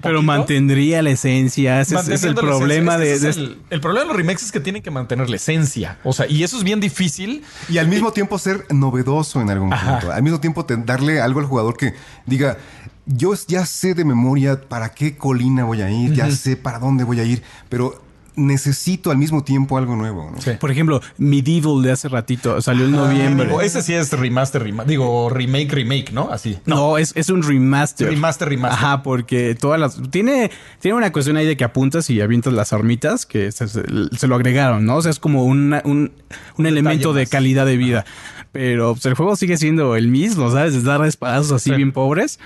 Pero mantendría la esencia. Ese es, es el problema de, Ese de es el, el problema de los remakes es que tienen que mantener la esencia. O sea, y eso es bien difícil. Y al mismo tiempo ser novedoso en algún Ajá. punto. Al mismo tiempo te- darle algo al jugador que diga, yo ya sé de memoria para qué colina voy a ir, ya sé para dónde voy a ir, pero necesito al mismo tiempo algo nuevo. ¿no? Por ejemplo, Medieval de hace ratito salió en noviembre. Digo, ese sí es remaster, rema- digo, remake, remake, ¿no? Así. No, es, es un remaster. Remaster, remaster. Ajá, porque todas las. Tiene, tiene una cuestión ahí de que apuntas y avientas las armitas que se, se- se lo agregaron, ¿no? O sea, es como una- un, un elemento de calidad de vida. Pero pues, el juego sigue siendo el mismo, ¿sabes? De dar espadazos así Sí. bien pobres.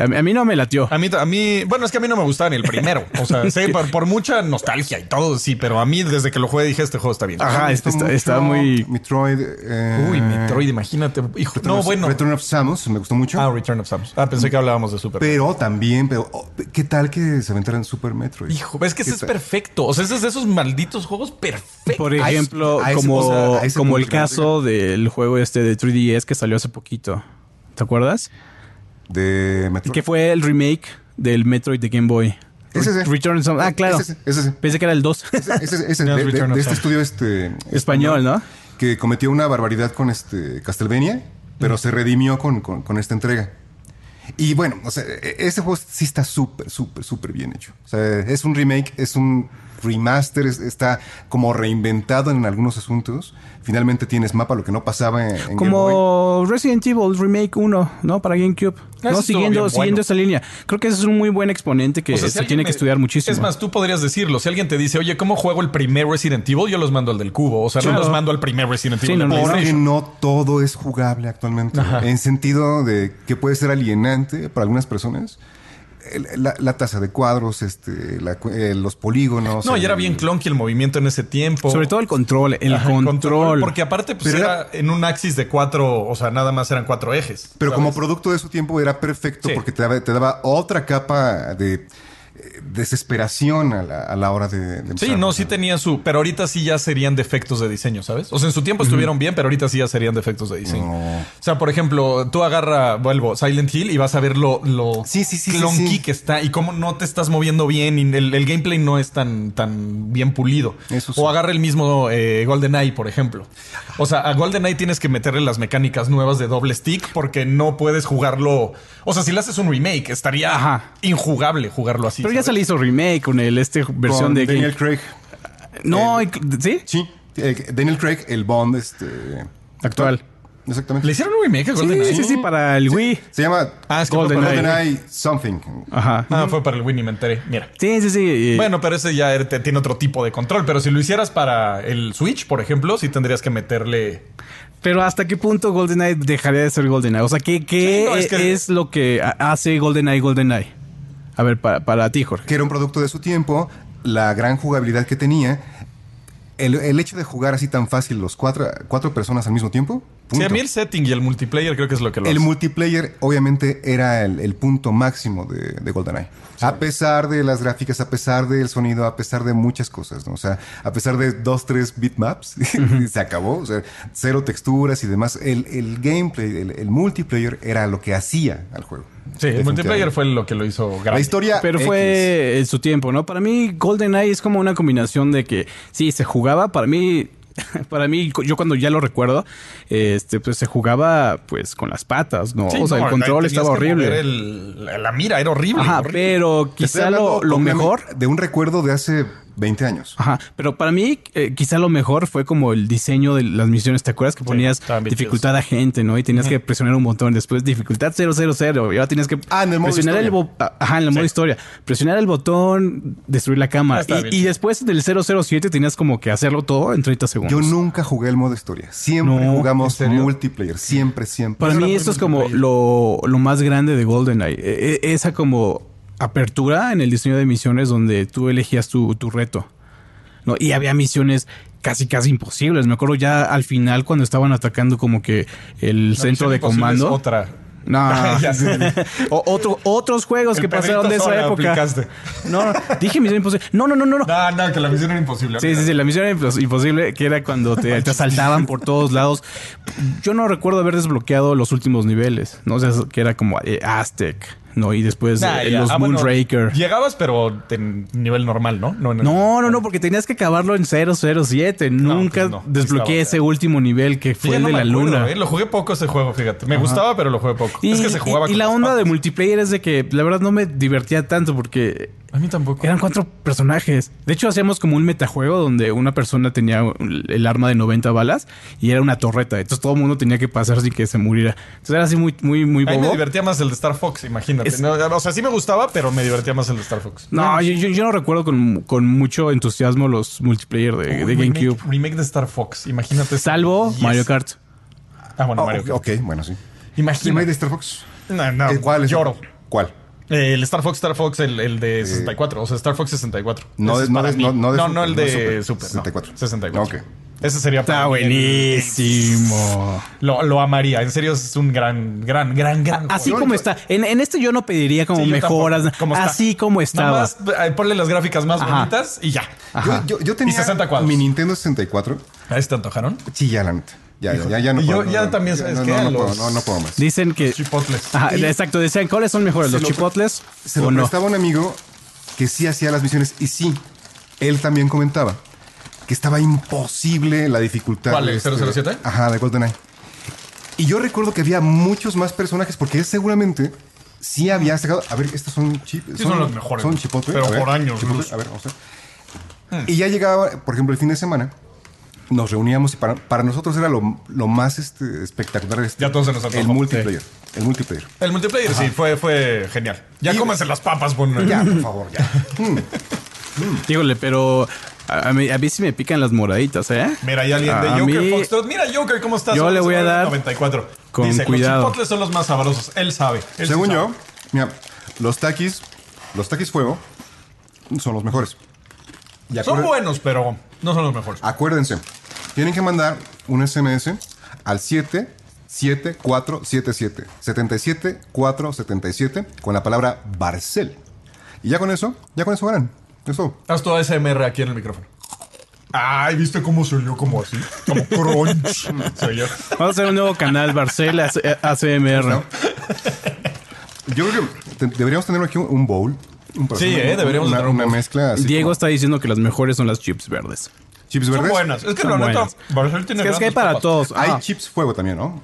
A, mí- a mí no me latió. A mí, a mí, bueno, es que a mí no me gustaba ni el primero. O sea, <laughs> sí, por, por mucha nostalgia y todo, sí, pero a mí desde que lo jugué dije, este juego está bien. Ajá, este está, muy. Metroid. eh, Uy, Metroid, imagínate. Hijo, Return no, of- bueno. Return of Samus, me gustó mucho. Ah, Return of Samus. Ah, pensé que hablábamos de Super. Pero también, pero oh, ¿qué tal que se aventaran Super Metroid? Hijo, es que ese ¿Qué es perfecto. O sea, ese es de esos malditos juegos perfectos. Por A ese- ejemplo, a ese- como, o sea, a ese como el caso del juego este de 3DS que salió hace poquito. ¿Te acuerdas? De Metroid. Que fue el remake del Metroid de Game Boy. Ese, ese. Return of. Ah, claro. Ese, ese, ese. Pensé que era el 2. Ese, ese, No, de, este estudio este Español, ¿no? que cometió una barbaridad con este Castlevania, pero se redimió con, con- con esta entrega. Y bueno, o sea, e- ese juego sí está súper, súper, súper bien hecho. O sea, es un remake, es un remaster, es- está como reinventado en algunos asuntos. Finalmente tienes mapa, lo que no pasaba en, en Game Boy. Como Resident Evil Remake 1, ¿no? Para GameCube. ¿no? Siguiendo, bueno. siguiendo esa línea. Creo que ese es un muy buen exponente que O sea, si se tiene me- que estudiar muchísimo. Es más, tú podrías decirlo. Si alguien te dice, oye, ¿cómo juego el primer Resident Evil? Yo los mando al del cubo. O sea, Claro. no los mando al primer Resident Sí, Evil. no, de no, Porque no todo es jugable actualmente. En sentido de que puede ser alienante para algunas personas. El- La, la tasa de cuadros, este, la eh, los polígonos. No, y era el- bien clunky el movimiento en ese tiempo. Sobre todo el control, el Ajá, control. Porque aparte, pues era, en un axis de cuatro, o sea, nada más eran cuatro ejes. Pero ¿sabes? como producto de su tiempo era perfecto Sí. porque te daba, te daba otra capa de desesperación a la, a la hora de, de Sí, no, sí sea, tenía su. Pero ahorita sí ya serían defectos de diseño, ¿sabes? O sea, en su tiempo estuvieron bien, pero ahorita sí ya serían defectos de diseño. No. O sea, por ejemplo, tú agarra, vuelvo, Silent Hill y vas a ver lo, lo Sí, sí, sí, sí, clunky sí. que está y cómo no te estás moviendo bien y el, el gameplay no es tan, tan bien pulido. Eso sí. O agarra el mismo eh, GoldenEye, por ejemplo. O sea, a GoldenEye tienes que meterle las mecánicas nuevas de doble stick porque no puedes jugarlo. O sea, si le haces un remake, estaría Ajá. injugable jugarlo así. Pero ya hizo remake con el este versión con de Daniel Game. Craig. No, inc- ¿sí? Sí, eh, Daniel Craig, el Bond este, Actual. ¿Le Exactamente. hicieron un remake a Sí, GoldenEye? sí, sí, para el Wii. Se llama Ah, es que fue GoldenEye. para Something. Ajá. Ah, fue para el Wii, ni me enteré. Mira. Sí, sí, sí. Bueno, pero ese ya tiene otro tipo de control. Pero si lo hicieras para el Switch, por ejemplo, sí tendrías que meterle. Pero ¿hasta qué punto GoldenEye dejaría de ser GoldenEye? O sea, ¿qué, qué Sí, no, es es, que- es lo que ha- hace GoldenEye GoldenEye? A ver, para, para ti, Jorge. que era un producto de su tiempo, la gran jugabilidad que tenía, el, el hecho de jugar así tan fácil los cuatro, cuatro personas al mismo tiempo. Sí, a punto. mí el setting y el multiplayer creo que es lo que lo El hace. multiplayer obviamente era el, el punto máximo de, de GoldenEye. A pesar de las gráficas, a pesar del sonido, a pesar de muchas cosas, ¿no? O sea, a pesar de dos, tres bitmaps, <laughs> se acabó. O sea, cero texturas y demás. El, el gameplay, el, el multiplayer era lo que hacía al juego. Sí, el multiplayer fue lo que lo hizo grande. La historia. Pero X. fue en su tiempo, ¿no? Para mí, GoldenEye es como una combinación de que sí, se jugaba. Para mí, <laughs> para mí, yo cuando ya lo recuerdo, este, pues se jugaba pues con las patas, ¿no? Sí, o sea, no, el control estaba que mover horrible. el- la, mira era horrible. Ajá, horrible. pero quizá lo, mejor. De un recuerdo de hace 20 años. Ajá, pero para mí eh, quizá lo mejor fue como el diseño de las misiones, ¿te acuerdas? Que ponías dificultad a gente, ¿no? Y tenías que presionar un botón, después dificultad 000, y ahora tienes que Ah, en el modo presionar el historia. bo- ajá, en el modo historia, presionar el botón, destruir la Ah, cámara está y, después del 007 tenías como que hacerlo todo en 30 segundos. Yo nunca jugué el modo historia. Siempre No, jugamos multiplayer. Siempre, siempre. Para mí esto es como lo, lo más grande de GoldenEye. E- e- esa como apertura en el diseño de misiones donde tú elegías tu, tu reto. ¿no? Y había misiones casi casi imposibles. Me acuerdo ya al final cuando estaban atacando como que el La centro de comando. es otra. No, <laughs> sé. O- otro, otros juegos El que pasaron de esa época. aplicaste. No, no, dije misión imposible. No, no, no, no. no. No, no, que la misión era imposible. Sí, sí, sí, la misión era impos- imposible, que era cuando te, te asaltaban por todos lados. Yo no recuerdo haber desbloqueado los últimos niveles, ¿no? O sea, que era como eh, Aztec, ¿no? Y después Nah, eh, los Ah, bueno, Moonraker. Llegabas, pero en nivel normal, ¿no? No, No, no, no, porque tenías que acabarlo en 007. Nunca pues no, desbloqueé ese último nivel que fue el no de la acuerdo, luna. ¿eh? Lo jugué poco ese juego, fíjate. Me gustaba, pero lo jugué poco. Y, es que se jugaba y- y la onda de multiplayer es de que la verdad no me divertía tanto porque A mí tampoco. Eran cuatro personajes. De hecho, hacíamos como un metajuego donde una persona tenía el arma de 90 balas y era una torreta. Entonces todo el mundo tenía que pasar sin que se muriera. Entonces era así muy, muy, muy A mí me bobo. divertía más el de Star Fox, imagínate. Es- No, o sea, sí me gustaba, pero me divertía más el de Star Fox. No, yo, yo- yo no recuerdo con, con mucho entusiasmo los multiplayer de, de Remake- GameCube. Remake de Star Fox, imagínate. Salvo Yes. Mario Kart. Ah, bueno, Ah, Mario ok, Kart. ok, bueno, sí. Imagínate. ¿Remake de Star Fox? No, no, Eh, ¿Cuál es? lloro. ¿Cuál? Eh, el Star Fox, Star Fox, el, el de 64. O sea, Star Fox 64. No es no no- no de no, Super, no el de Super. Super. no. 64. 64. Ok. Ese sería Está para mí el- buenísimo. Lo, lo amaría. En serio, es un gran, gran, gran, gran. Así juego. como está. En, en este yo no pediría como Sí, mejoras. tampoco. Como está. así como estaba. Nada más eh, ponle las gráficas más Ajá. bonitas y ya. Ajá. Yo, yo, yo tenía Y 60 cuadros. mi Nintendo 64. ¿A este te antojaron? Sí, ya la neta. Ya, ya, ya, ya no Y yo puedo. ya no, también, ya, ¿sabes no? No, Los- puedo, no, no puedo más. Dicen que. Chipotles. Ajá, Y- exacto. Decían, ¿cuáles son mejores? Se ¿Los lo- chipotles Se o lo no? prestaba un amigo que sí hacía las misiones y sí, él también comentaba que estaba imposible la dificultad. ¿Cuál, el 007? Ajá, de GoldenEye. Y yo recuerdo que había muchos más personajes porque él seguramente sí había sacado. A ver, estos son chip. Sí, son los mejores. Son chipotle. Pero ver, por años, chipotle. A ver, vamos a ver. Y ya llegaba, por ejemplo, el fin de semana, nos reuníamos y para, para nosotros era lo, lo más este, espectacular este, Ya todos se nos el antojó. multiplayer. El multiplayer. El multiplayer sí, fue, fue genial. Ya Y- cómense las papas, bueno. Ya, por <laughs> favor, ya. Híjole, pero a, mí, a mí sí me pican las moraditas, ¿eh? Mira, hay alguien de A Joker mí- Foxtrot. Mira, Joker, ¿cómo estás? Yo le voy a dar 94. con Dice, cuidado. los chipotles son los más sabrosos. Él sabe. Él sí Según sabe. yo, mira, los taquis, los taquis fuego son los mejores. Son buenos, pero no son los mejores. Acuérdense, tienen que mandar un SMS al 77477 77477 con la palabra Barcel. Y ya con eso, ya con eso ganan. Eso. Haz tu ASMR aquí en el micrófono. Ay, ¿viste cómo soy yo? Como así. Como crunch. <laughs> yo. Vamos a hacer un nuevo canal, Barcel AC- ACMR. Yo creo que te- deberíamos tener aquí un, un bowl. Sí, eh, deberíamos una, una mezcla así Diego como está diciendo que las mejores son las chips verdes. chips Son verdes. buenas. Es que Son la. Barcel tiene Es que, es que hay para papas. todos. Hay Ah. chips fuego también, ¿no?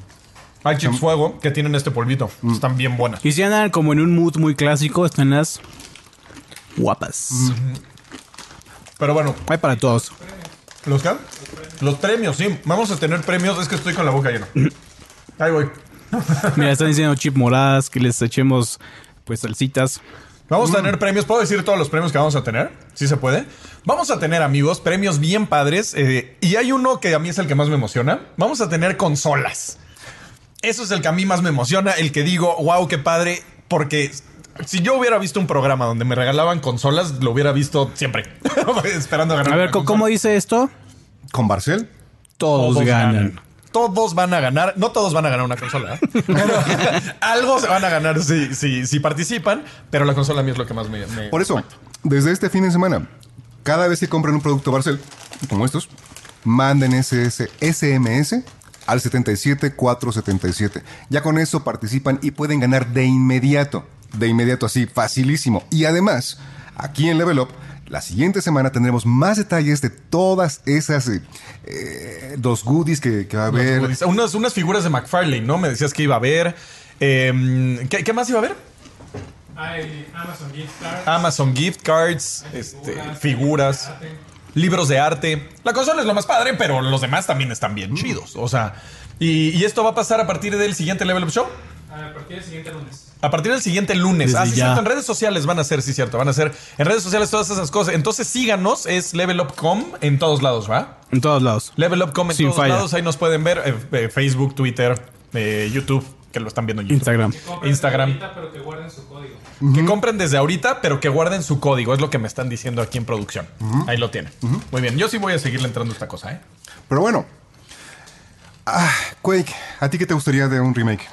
Hay chips fuego que tienen este polvito. Mm. Están bien buenas. Y si andan como en un mood muy clásico, están las guapas. Pero bueno, Hay para todos. ¿los qué? Los premios, sí. Vamos a tener premios. Es que estoy con la boca llena. Ahí voy. Mira, están diciendo chip moradas, que les echemos pues salsitas. Vamos Mm. a tener premios. ¿Puedo decir todos los premios que vamos a tener? ¿Sí se puede? Vamos a tener, amigos, premios bien padres. eh, y hay uno que a mí es el que más me emociona. Vamos a tener consolas. Eso es el que a mí más me emociona. El que digo, wow, qué padre. Porque si yo hubiera visto un programa donde me regalaban consolas, lo hubiera visto siempre. <laughs> Esperando a ganar. A ver, ¿cómo consola. dice esto? Con Barcel. Todos, ganan. Todos van a ganar. No todos van a ganar una consola. ¿eh? <laughs> Pero algo se van a ganar si, si, si participan. Pero la consola a mí es lo que más me. me- Por eso, desde este fin de semana, cada vez que compren un producto Barcel, como estos, manden ese ese SMS al 77477. Ya con eso participan y pueden ganar de inmediato. De inmediato, así, facilísimo. Y además, aquí en Level Up, la siguiente semana tendremos más detalles de todas esas eh, eh, los goodies que, que va a haber. Unas, unas figuras de McFarlane, ¿no? Me decías que iba a haber. Eh, ¿qué, qué más iba a haber? Hay Amazon Gift Card. Amazon gift cards, este, figuras, libros de arte. La consola es lo más padre, pero los demás también están bien chidos. O sea, y, y esto va a pasar a partir del siguiente Level Up Show. A partir del siguiente lunes. A partir del siguiente lunes. Desde ah, sí, ya. cierto. En redes sociales van a ser, sí, cierto. Van a ser en redes sociales todas esas cosas. Entonces síganos. Es levelupcom en todos lados, ¿va? En todos lados. Levelupcom en Sin todos falla. lados. Ahí nos pueden ver. eh, eh, Facebook, Twitter, eh, YouTube, que lo están viendo en YouTube. Instagram. Que compren Instagram. ahorita, pero que guarden su código. Que compren desde ahorita, pero que guarden su código. Es lo que me están diciendo aquí en producción. Ahí lo tienen. Muy bien. Yo sí voy a seguirle entrando a esta cosa, ¿eh? Pero bueno. Ah, Quake, ¿a ti qué te gustaría de un remake?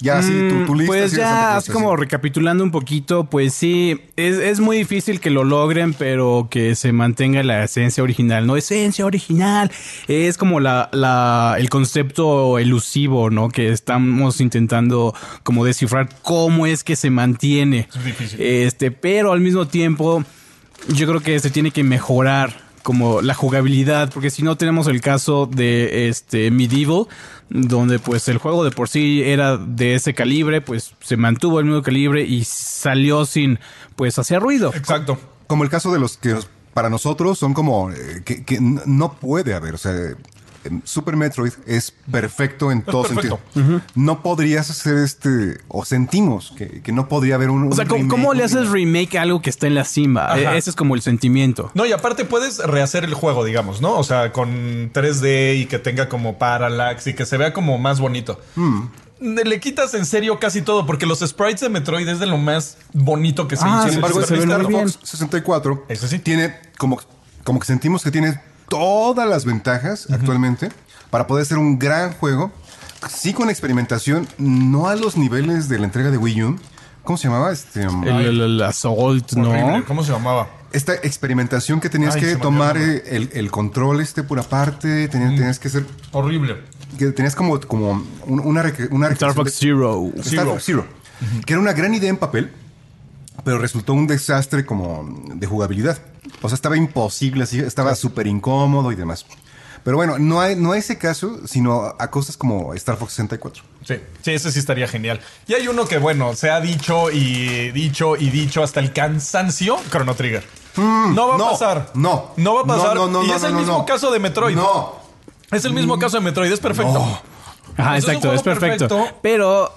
Ya, así, tu, tu lista. Pues ya, así como así. recapitulando un poquito, pues sí, es, es muy difícil que lo logren, pero que se mantenga la esencia original. No, esencia original. Es como la, la, el concepto elusivo, ¿no? Que estamos intentando como descifrar cómo es que se mantiene. Es difícil. Este, pero al mismo tiempo, yo creo que se tiene que mejorar como la jugabilidad, porque si no tenemos el caso de este Medieval, donde pues el juego de por sí era de ese calibre, pues se mantuvo el mismo calibre y salió sin pues hacer ruido. Exacto. Como el caso de los que para nosotros son como eh, que, que no puede haber. O sea, Super Metroid es perfecto en todo perfecto. sentido. No podrías hacer este, o sentimos que, que no podría haber un. O sea, un ¿cómo, remake, cómo le haces remake a algo que está en la cima? E- Ese es como el sentimiento. No, y aparte puedes rehacer el juego, digamos, ¿no? O sea, con 3D y que tenga como parallax y que se vea como más bonito. Le quitas en serio casi todo, porque los sprites de Metroid es de lo más bonito que se Ah, hizo. Sin embargo, el. Fox 64 Ese sí. tiene como, como que sentimos que tiene todas las ventajas actualmente para poder ser un gran juego. Sí, con experimentación, no a los niveles de la entrega de Wii U. ¿Cómo se llamaba? Este, um, El, el- el Assault, Horrible. ¿no? ¿Cómo se llamaba? esta experimentación que tenías Ay, que tomar el, el control este por aparte, tenías, tenías que hacer, Horrible. que tenías como, como un- una, una Star Fox de- Zero. Star Fox Zero, que era una gran idea en papel, pero resultó un desastre como de jugabilidad. O sea, estaba imposible, así, estaba súper incómodo y demás. Pero bueno, no hay, no a ese caso, sino a cosas como Star Fox 64. Sí, sí, ese sí estaría genial. Y hay uno que, bueno, se ha dicho y dicho y dicho hasta el cansancio, Chrono Trigger. no va a Mm, no, pasar. no. No va a pasar. No, no, no, y no, es el no, mismo no. caso de Metroid. No. Es el mismo caso de Metroid. Es perfecto. Ajá, Eso exacto, es perfecto. perfecto. Pero,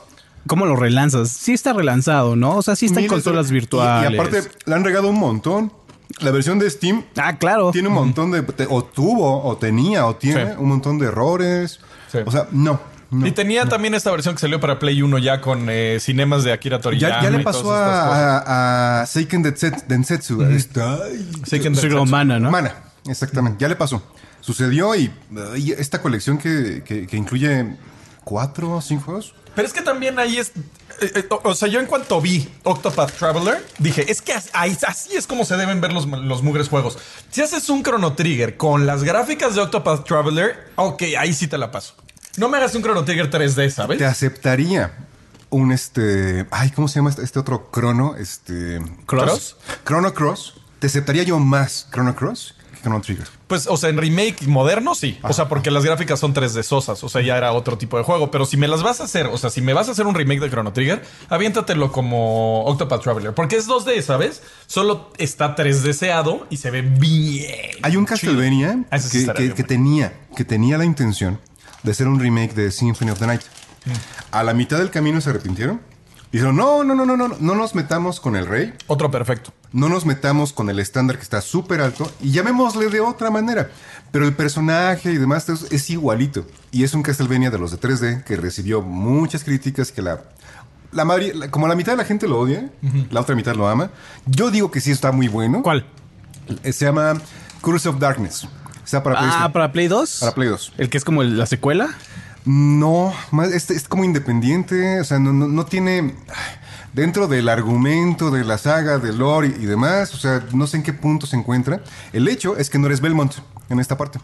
¿cómo lo relanzas? Sí está relanzado, ¿no? O sea, sí está en de- consolas y- virtuales. Y, aparte, le han regado un montón. La versión de Steam Ah, claro. tiene un montón de. te- o tuvo, o tenía, o tiene Sí. un montón de errores. Sí. O sea, no. no. Y tenía también esta versión que salió para Play 1 ya con eh, cinemas de Akira Toriyama. Ya, ya le pasó a, a, a Seiken Densetsu. Está- ay, Seiken Densetsu. humana, ¿no? Mana, exactamente. Ya le pasó. Sucedió y, y esta colección que, que- que incluye cuatro o cinco juegos. Pero es que también ahí es. eh, eh, o, o sea, yo en cuanto vi Octopath Traveler, dije, es que as- ahí- así es como se deben ver los, los mugres juegos. Si haces un Chrono Trigger con las gráficas de Octopath Traveler, ok, ahí sí te la paso. No me hagas un Chrono Trigger 3D, ¿sabes? Te aceptaría un este. Ay, ¿cómo se llama este, este otro crono? Este. ¿Cross? Chrono Cross. Te aceptaría yo más Chrono Cross Chrono Trigger. Pues, o sea, en remake moderno sí. O sea, porque las gráficas son 3D sosas. O sea, ya era otro tipo de juego. Pero si me las vas a hacer, o sea, si me vas a hacer un remake de Chrono Trigger, aviéntatelo como Octopath Traveler. Porque es 2D, ¿sabes? Solo está 3Dseado y se ve bien. Hay un Castlevania Ah, que, que- bien que bueno. tenía, que tenía la intención de hacer un remake de Symphony of the Night. Mm. A la mitad del camino se arrepintieron. Dijeron, no, no, no, no, no, no nos metamos con el rey. Otro perfecto. No nos metamos con el estándar que está súper alto y llamémosle de otra manera. Pero el personaje y demás es, es igualito. Y es un Castlevania de los de 3D que recibió muchas críticas que la... La mayoría- como la mitad de la gente lo odia, la otra mitad lo ama. Yo digo que sí está muy bueno. ¿Cuál? Eh, Se llama Curse of Darkness. Está para Ah. ¿para Play 2? Para Play 2. El que es como la secuela. No, más, es, es como independiente, o sea, no, no, no tiene dentro del argumento de la saga, del lore y, y demás, o sea, no sé en qué punto se encuentra. El hecho es que no eres Belmont en esta parte.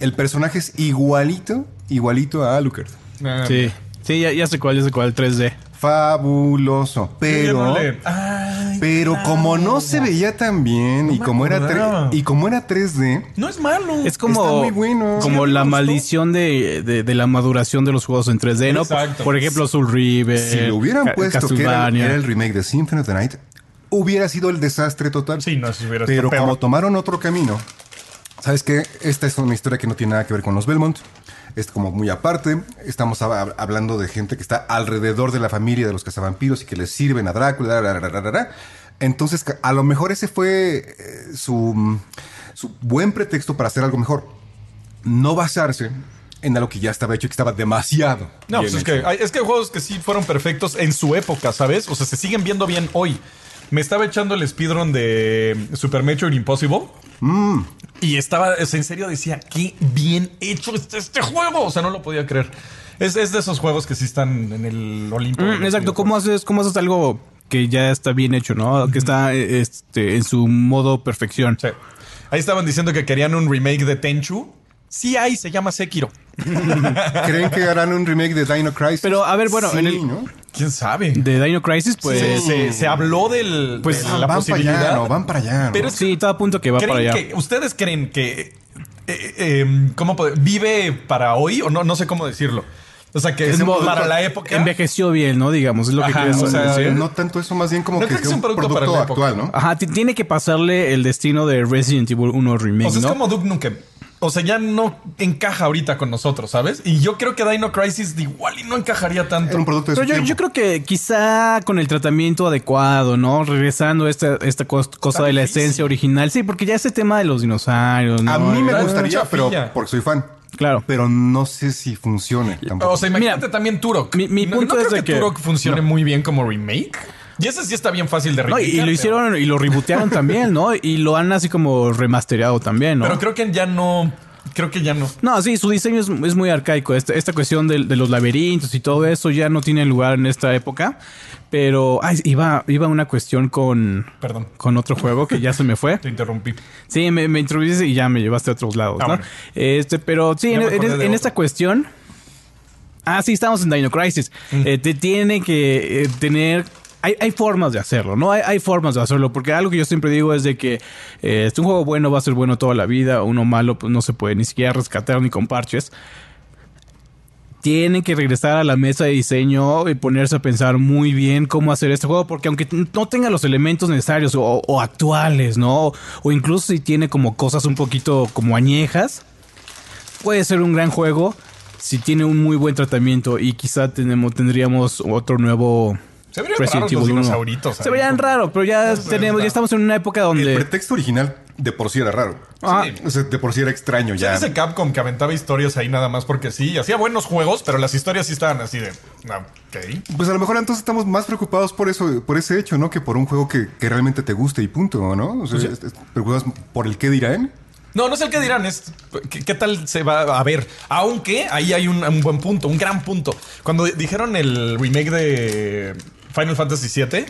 El personaje es igualito, igualito a Alucard. Ah, Sí. Sí, ya, ya sé cuál, ya sé cuál, 3D. Fabuloso, pero... no le- Ay, Pero claro. como no se veía tan bien No y como era y como era 3D, No es malo. Es como, Está muy bueno. como Sí, la maldición de, de- de la maduración de los juegos en 3D, ¿no? Exacto. Por ejemplo, Soul River. si le hubieran Ca- puesto que era, el remake de Symphony of the Night, hubiera sido el desastre total. Sí, no, si hubiera Pero como tomaron otro camino, ¿sabes qué? Esta es una historia que no tiene nada que ver con los Belmont. Es como muy aparte. Estamos hab- hablando de gente que está alrededor de la familia de los cazavampiros y que les sirven a Drácula. ra, ra, ra, ra, ra. Entonces, a lo mejor ese fue eh, su, su buen pretexto para hacer algo mejor. No basarse en algo que ya estaba hecho y que estaba demasiado. No, pues es que, es que hay juegos que sí fueron perfectos en su época, ¿sabes? O sea, se siguen viendo bien hoy. Me estaba echando el speedrun de Super Metroid Impossible. Y estaba, en serio decía, qué bien hecho está este juego. O sea, no lo podía creer. Es, es de esos juegos que sí están en el Olimpo. Mm, exacto. ¿cómo haces, ¿cómo haces algo que ya está bien hecho, no? Que está eh, este, en su modo perfección. Sí. Ahí estaban diciendo que querían un remake de Tenchu. Sí hay, se llama Sekiro. <laughs> ¿Creen que harán un remake de Dino Crisis? Pero, a ver, bueno, Sí, en el- ¿no? ¿Quién sabe? De Dino Crisis, pues... se, se- se habló del, Pues, de la van posibilidad. para allá, no, van para allá. ¿no? Pero es Sí, todo apunto que va ¿Creen para allá. que- ¿Ustedes creen que eh, eh, eh, ¿cómo puede- vive para hoy? O no, no sé cómo decirlo. O sea, que Es es para la época. Envejeció bien, ¿no? Digamos, es lo que Ajá, o sea, decir. no tanto eso, más bien como No que, sea un producto producto, para la época. actual, ¿no? Ajá, ti- tiene que pasarle el destino de Resident Evil 1 Remake, o sea, es ¿no? como Duke Nukem. O sea, ya no encaja ahorita con nosotros, ¿sabes? Y yo creo que Dino Crisis igual y no encajaría tanto. Era un producto de Pero su yo, tiempo. yo creo que quizá con el tratamiento adecuado, ¿no? Regresando a esta, esta cos- cosa Está de la difícil. esencia original. Sí, porque ya ese tema de los dinosaurios, ¿no? A mí me gustaría, pero porque soy fan. Claro. Pero no sé si funcione tampoco. O sea, imagínate Mira, también Turok. mi- mi No- punto no es creo de que, que- Turok funcione no. muy bien como remake. Y ese sí está bien fácil de No, remake. y, lo hicieron y lo rebootearon <laughs> también, ¿no? Y lo han así como remastereado también, ¿no? Pero creo que ya no. Creo que ya no. No, sí, su diseño es, es muy arcaico. Esta, esta cuestión de, de los laberintos y todo eso ya no tiene lugar en esta época. Pero ay, iba, iba una cuestión con, Perdón. con otro juego que ya se me fue. <laughs> Te interrumpí. Sí, me, me introdujiste y ya me llevaste a otros lados, Ah, ¿no? bueno. Este, pero sí, en, esta cuestión. Ah, sí, estamos en Dino Crisis. Mm. Eh, te tiene que eh, tener. Hay, hay formas de hacerlo, ¿no? Hay, hay formas de hacerlo. Porque algo que yo siempre digo es de que eh, este, un juego bueno va a ser bueno toda la vida. Uno malo, pues no se puede ni siquiera rescatar ni con parches. tienen que regresar a la mesa de diseño y ponerse a pensar muy bien cómo hacer este juego, porque aunque no tenga los elementos necesarios o, actuales, ¿no? O incluso si tiene como cosas un poquito como añejas, puede ser un gran juego si tiene un muy buen tratamiento y quizá tenemos, tendríamos otro nuevo Se verían Resident raros los Evil 1. dinosauritos. Se verían como- raro, pero ya tenemos, ya estamos en una época El donde pretexto original de por sí era raro. Ah. O sea, de por sí era extraño ya. ¿Sabes ese Capcom que aventaba historias ahí nada más porque sí? Hacía buenos juegos, pero las historias sí estaban así de... ah, Ok. Pues a lo mejor entonces estamos más preocupados por eso, por ese hecho, ¿no? Que por un juego que, que realmente te guste y punto, ¿no? O sea, Pues es- es- preocupados por el qué dirán. No, no sé el que dirán, es ¿qué, qué tal se va a ver. Aunque ahí hay un, un buen punto, un gran punto. Cuando dijeron el remake de Final Fantasy VII,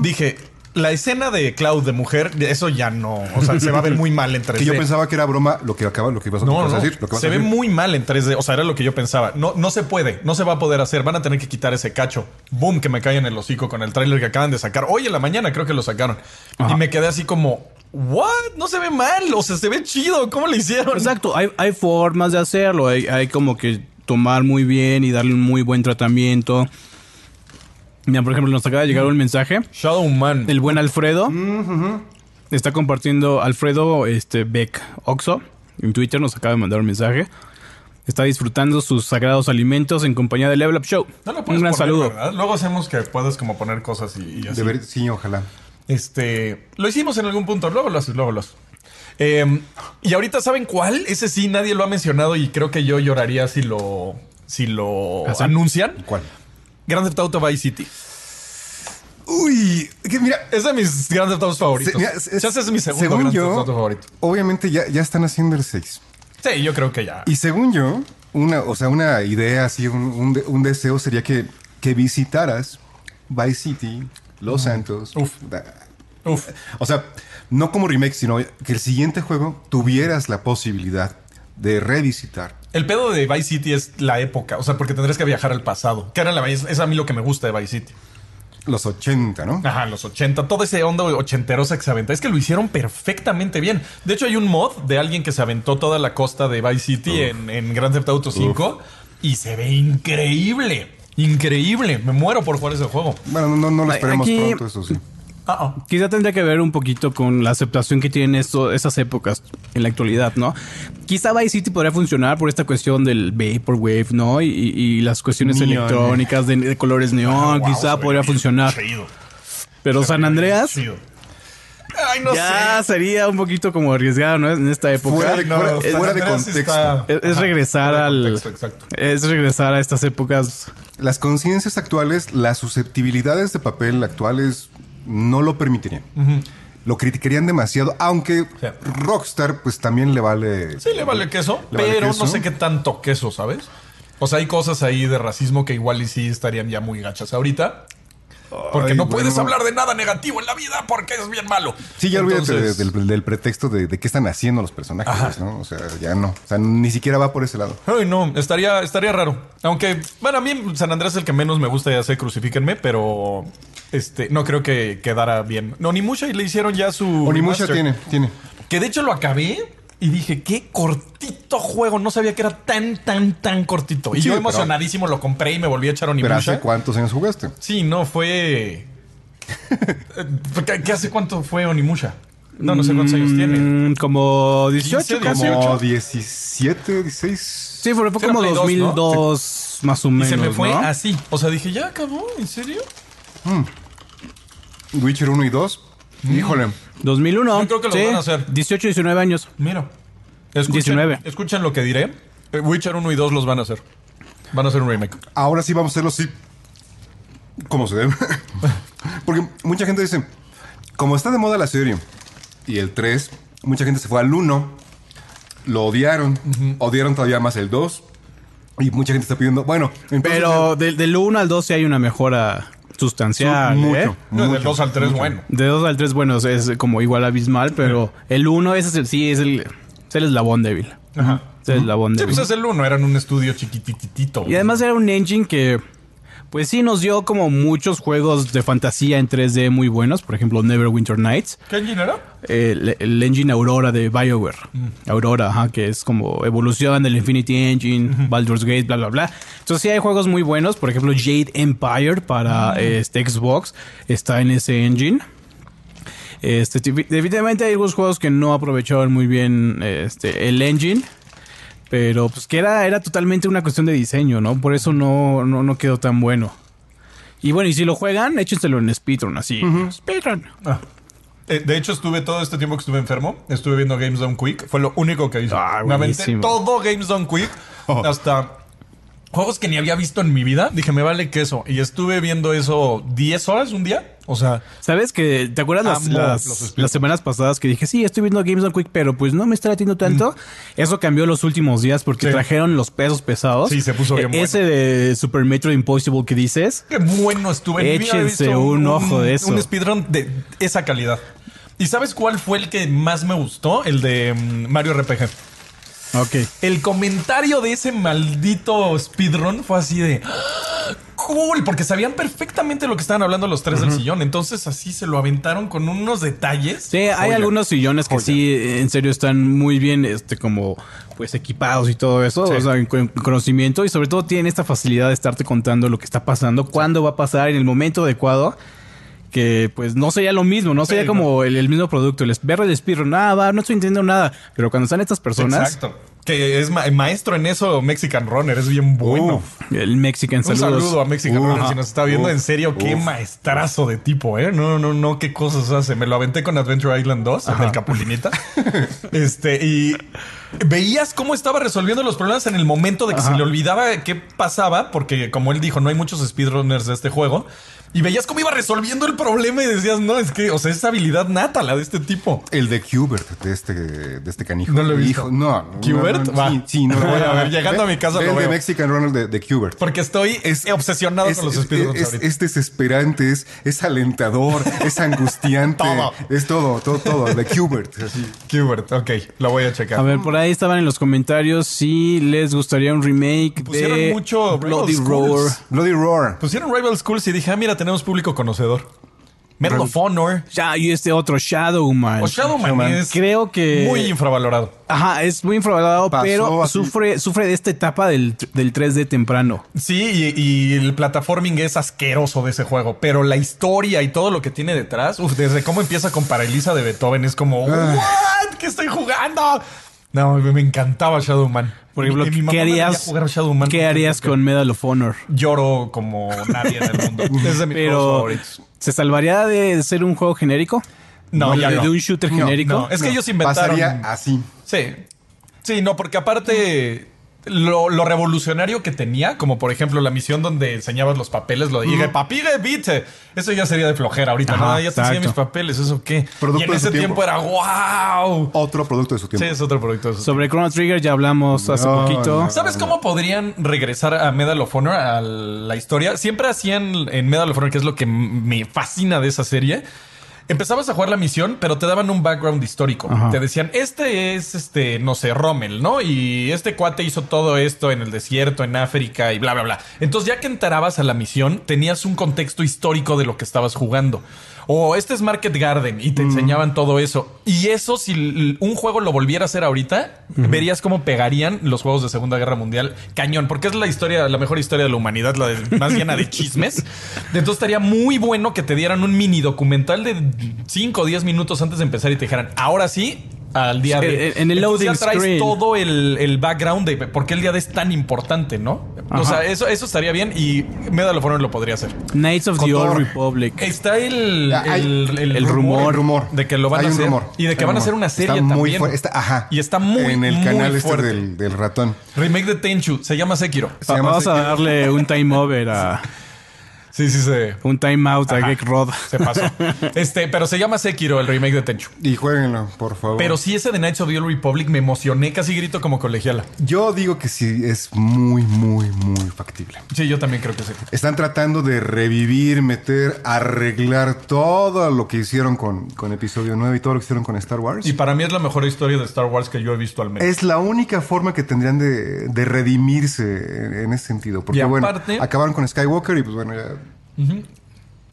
dije, la escena de Cloud de mujer, eso ya no, o sea, se va a ver muy mal en 3D. <laughs> Que yo pensaba que era broma lo que acaba, lo que ibas a, No, a no, decir. Lo que vas se a ve muy mal en 3D. O sea, era lo que yo pensaba. No, no se puede, no se va a poder hacer. Van a tener que quitar ese cacho. Boom, que me cae en el hocico con el tráiler que acaban de sacar. Hoy en la mañana creo que lo sacaron. Y me quedé así como, ¿what? No se ve mal. O sea, se ve chido. ¿Cómo le hicieron? Exacto, hay, hay formas de hacerlo, hay, hay como que tomar muy bien y darle un muy buen tratamiento. Mira, por ejemplo, nos acaba de llegar un mensaje. Shadow Man. El buen Alfredo está compartiendo Alfredo este, Beck Oxo en Twitter, nos acaba de mandar un mensaje. Está disfrutando sus sagrados alimentos en compañía de Level Up Show. No lo un gran poner, saludo. ¿verdad? Luego hacemos que puedas como poner cosas y, y así. Deber- sí, ojalá. Este, lo hicimos en algún punto, luego lo haces, luego lo haces. Eh, y ahorita, ¿saben cuál? Ese sí, nadie lo ha mencionado y creo que yo lloraría si lo, si lo ¿Ah, anuncian. ¿Cuál? Grand Theft Auto Vice City. Uy, que mira, Es de mis Grand Theft Autos favoritos. se- mira, es- Chance es mi segundo según Grand yo, Theft Auto favorito. obviamente ya, ya están haciendo el 6. Sí, yo creo que ya. Y según yo, una, o sea, una idea así, un, un un deseo sería que, que visitaras Vice City, Los Santos. Uf. Uf. O sea, no como remake, sino que el siguiente juego tuvieras la posibilidad de revisitar. El pedo de Vice City es la época, o sea, porque tendrías que viajar al pasado. Que era la es, es a mí lo que me gusta de Vice City. Los 80, ¿no? Ajá, los 80, todo ese onda ochenterosa que se aventa. Es que lo hicieron perfectamente bien. De hecho, hay un mod de alguien que se aventó toda la costa de Vice City en, en Grand Theft Auto 5 y se ve increíble. Increíble. Me muero por jugar ese juego. Bueno, no, no lo esperemos aquí- pronto, eso sí. Ah. Quizá tendría que ver un poquito con la aceptación que tienen esto, esas épocas en la actualidad, ¿no? Quizá Vice City podría funcionar por esta cuestión del Vaporwave, ¿no? Y, y- y las cuestiones Neon, electrónicas de, de colores neón, Ah, wow, quizá podría funcionar. Chido. Pero San Andreas Chido. Ay, no ya sé. sería un poquito como arriesgado, ¿no? En esta época. Fuera de- No, fuera- de contexto. está- Es- regresar fuera de al- contexto, exacto. Es regresar a estas épocas. Las conciencias actuales, las susceptibilidades de papel actuales no lo permitirían. Lo criticarían demasiado, aunque Sí. Rockstar pues también le vale... Sí, le vale queso, Le vale pero queso. no sé qué tanto queso, ¿sabes? O sea, hay cosas ahí de racismo que igual y sí estarían ya muy gachas ahorita. Porque Ay, no puedes bueno. hablar de nada negativo en la vida porque es bien malo. Sí, ya olvídate Entonces- del, del pretexto de, de qué están haciendo los personajes, ¿no? O sea, ya no. O sea, ni siquiera va por ese lado. Ay, no, estaría, estaría raro. Aunque, bueno, a mí San Andrés es el que menos me gusta, ya sé, crucifíquenme, pero este, no creo que quedara bien. No, ni mucha y le hicieron ya su. Onimusha tiene, tiene. Que de hecho lo acabé y dije, qué cortito juego. No sabía que era tan, tan, tan cortito. Y Sí, yo pero- emocionadísimo lo compré y me volví a echar Pero ¿hace cuántos años jugaste? Sí, no, fue. ¿Qué, qué hace cuánto fue Onimusha? No, no sé cuántos años tiene. Mm, como 18, 15, casi. 18. Como 17, 16. Sí, fue, fue como era Play 2, ¿no? 2002, más o Y menos. se me fue ¿no? así. O sea, dije, ¿ya acabó? ¿En serio? Witcher 1 y 2. Híjole. 2001. Yo creo que lo sí, van a hacer. 18, 19 años. Mira. Escuchen, 19. Escuchen lo que diré. Eh, Witcher 1 y 2 los van a hacer. Van a hacer un remake. Ahora sí vamos a hacerlo así. Como se debe. <laughs> Porque mucha gente dice, como está de moda la serie y el 3, mucha gente se fue al 1, lo odiaron, odiaron todavía más el 2 y mucha gente está pidiendo, bueno, entonces, Pero del, del 1 al 2 sí hay una mejora sustancial. Mucho. ¿eh? No, Mucho, 2 al 3, mucho. bueno. De 2 al 3, bueno, es como igual abismal, pero <laughs> el 1, ese es el, sí, es el, es el eslabón débil. Ajá. Es el eslabón Sí, débil. pues es el 1. Eran un estudio chiquititito. Y además era un engine que Pues sí, nos dio como muchos juegos de fantasía en 3D muy buenos. Por ejemplo, Neverwinter Nights. ¿Qué engine era? El, el engine Aurora de BioWare. Aurora, ajá, que es como evolución del Infinity Engine, Baldur's Gate, bla, bla, bla. Entonces sí hay juegos muy buenos. Por ejemplo, Jade Empire para este Xbox está en ese engine. Este, definitivamente hay algunos juegos que no aprovechaban muy bien este, el engine. Pero pues que era, era totalmente una cuestión de diseño, ¿no? Por eso no, no, no quedó tan bueno. Y bueno, y si lo juegan, échenselo en speedrun, así. Speedrun. Ah. Eh, de hecho, estuve todo este tiempo que estuve enfermo, estuve viendo Games Done Quick. Fue lo único que hice. Ah, Me aventé todo Games Done Quick. Hasta juegos que ni había visto en mi vida. Dije, me vale queso. Y estuve viendo eso 10 horas un día. O sea, ¿Sabes que te acuerdas las, las- semanas pasadas que dije, sí, estoy viendo Games on Quick, pero pues no me está latiendo tanto? Eso cambió los últimos días porque Sí. trajeron los pesos pesados. Sí, se puso bien E- bueno. Ese de Super Metro Impossible que dices. qué bueno estuve. Échense visto un ojo de eso. Un speedrun de esa calidad. ¿Y sabes cuál fue el que más me gustó? El de mm, Mario RPG. Ok. El comentario de ese maldito speedrun fue así de "Ah, cool, porque sabían perfectamente lo que estaban hablando los tres del sillón. Entonces así se lo aventaron con unos detalles. Sí, hay Joya. algunos sillones que Joya. sí, en serio, están muy bien, este, como, pues, equipados y todo eso, Sí. o sea, con conocimiento y sobre todo tienen esta facilidad de estarte contando lo que está pasando, cuándo va a pasar en el momento adecuado, que, pues, no sería lo mismo, no Sí, sería como el, el mismo producto, el ver el speedrun, nada, no estoy entendiendo nada, pero cuando están estas personas, Exacto. Que es ma- maestro en eso, Mexican Runner, es bien bueno. el Mexican, Un saludos. saludo a Mexican Uf, Runner si nos está viendo. uf, en serio, qué maestrazo de tipo, ¿eh? No, no, no, qué cosas hace. Me lo aventé con Adventure Island 2, el del Capulinita. <laughs> este, y veías cómo estaba resolviendo los problemas en el momento de que se le olvidaba qué pasaba, porque como él dijo, no hay muchos speedrunners de este juego. Y veías cómo iba resolviendo el problema y decías, no, es que, o sea, es habilidad nata la de este tipo. El de Qbert, de este, de este canijo. No lo he visto. Hijo, no. no, ¿Qbert? no, no, Va. Sí, sí, no. Lo voy a <laughs> ver. Llegando a mi casa Ve lo el de. Mexican Runner de, de Qbert. Porque estoy obsesionado con los es, speedruns es- es desesperante, es, es alentador, es <laughs> angustiante. Todo. Es todo, todo, todo. De Qbert. Así. Qbert, ok, lo voy a checar. A ver, por ahí estaban en los comentarios si les gustaría un remake Pusieron de mucho Bloody Rival Roar. Schools. Bloody Roar. Pusieron Rival Schools y dije, ah, mira, tenemos público conocedor. Medal of Honor. Ya, y este otro Shadowman. O Shadowman Shadowman. es Creo que muy infravalorado. Ajá, es muy infravalorado, Pasó pero así. sufre, sufre de esta etapa del, del 3D temprano. Sí, y, y el plataforming es asqueroso de ese juego, pero la historia y todo lo que tiene detrás, uf, desde cómo empieza con Paralisa de Beethoven, es como, Ah. ¿what? ¿Qué estoy jugando? No, me me encantaba Shadowman. Por ejemplo, Mi- mi ¿qué harías, jugar Shadowman ¿qué harías con Medal of Honor? Lloro como nadie en el mundo. <laughs> Es de mis Pero, favoritos. ¿se salvaría de ser un juego genérico? No, de, ya no. de un shooter No, genérico. no, es que ellos inventaron. Pasaría así. Sí. Sí, no, porque aparte lo, lo revolucionario que tenía, como por ejemplo la misión donde enseñabas los papeles, lo de "Ige, papige, vite. Eso ya sería de flojera ahorita. Ajá, Nada, ya te enseñé mis papeles, ¿eso qué? Producto y en de su ese tiempo, tiempo. era wow. Otro producto de su Sí, tiempo. es otro producto. de eso. Sobre Chrono Trigger ya hablamos hace No, poquito. no. ¿Sabes cómo podrían regresar a Medal of Honor, a la historia? Siempre hacían en Medal of Honor, que es lo que me fascina de esa serie. Empezabas a jugar la misión, pero te daban un background histórico. Ajá. Te decían, este es, este, no sé, Rommel, ¿no? Y este cuate hizo todo esto en el desierto, en África y bla, bla, bla. Entonces, ya que entrabas a la misión, tenías un contexto histórico de lo que estabas jugando. O este es Market Garden y te enseñaban todo eso. Y eso, si un juego lo volviera a hacer ahorita, verías cómo pegarían los juegos de Segunda Guerra Mundial cañón, porque es la historia, la mejor historia de la humanidad, la de- más llena de chismes. <laughs> Entonces estaría muy bueno que te dieran un mini documental de 5 o 10 minutos antes de empezar y te dijeran, ahora sí. Al día de. En- en el Entonces ya loading traes screen. todo el, el background de por qué el día de es tan importante, ¿no? O sea, eso, eso estaría bien y Medal of Honor lo podría hacer. Knights of the. Old Republic. Está el, el, el rumor. Rumor. de que lo van Hay a hacer rumor. y de que Hay van a hacer una serie está muy también. fuerte. Está, ajá. Y está muy, En el muy canal este fuerte. del, del ratón. Remake de Tenchu, se llama Sekiro. Se llama Vamos a darle un time over a, <laughs> Sí, sí, se, Un timeout a. Geek Rod. se pasó. este, pero se llama Sekiro, el remake de Tenchu. Y jueguenlo, por favor. Pero sí, ese de Knights of the Old Republic me emocioné, casi grito como colegiala. Yo digo que sí, es muy, muy, muy factible. Sí, yo también creo que sí. Están tratando de revivir, meter, arreglar todo lo que hicieron con, con episodio 9 y todo lo que hicieron con Star Wars. Y para mí es la mejor historia de Star Wars que yo he visto al menos. Es la única forma que tendrían de, de redimirse en, en ese sentido. Porque Y bueno, acabaron con Skywalker y pues bueno, ya.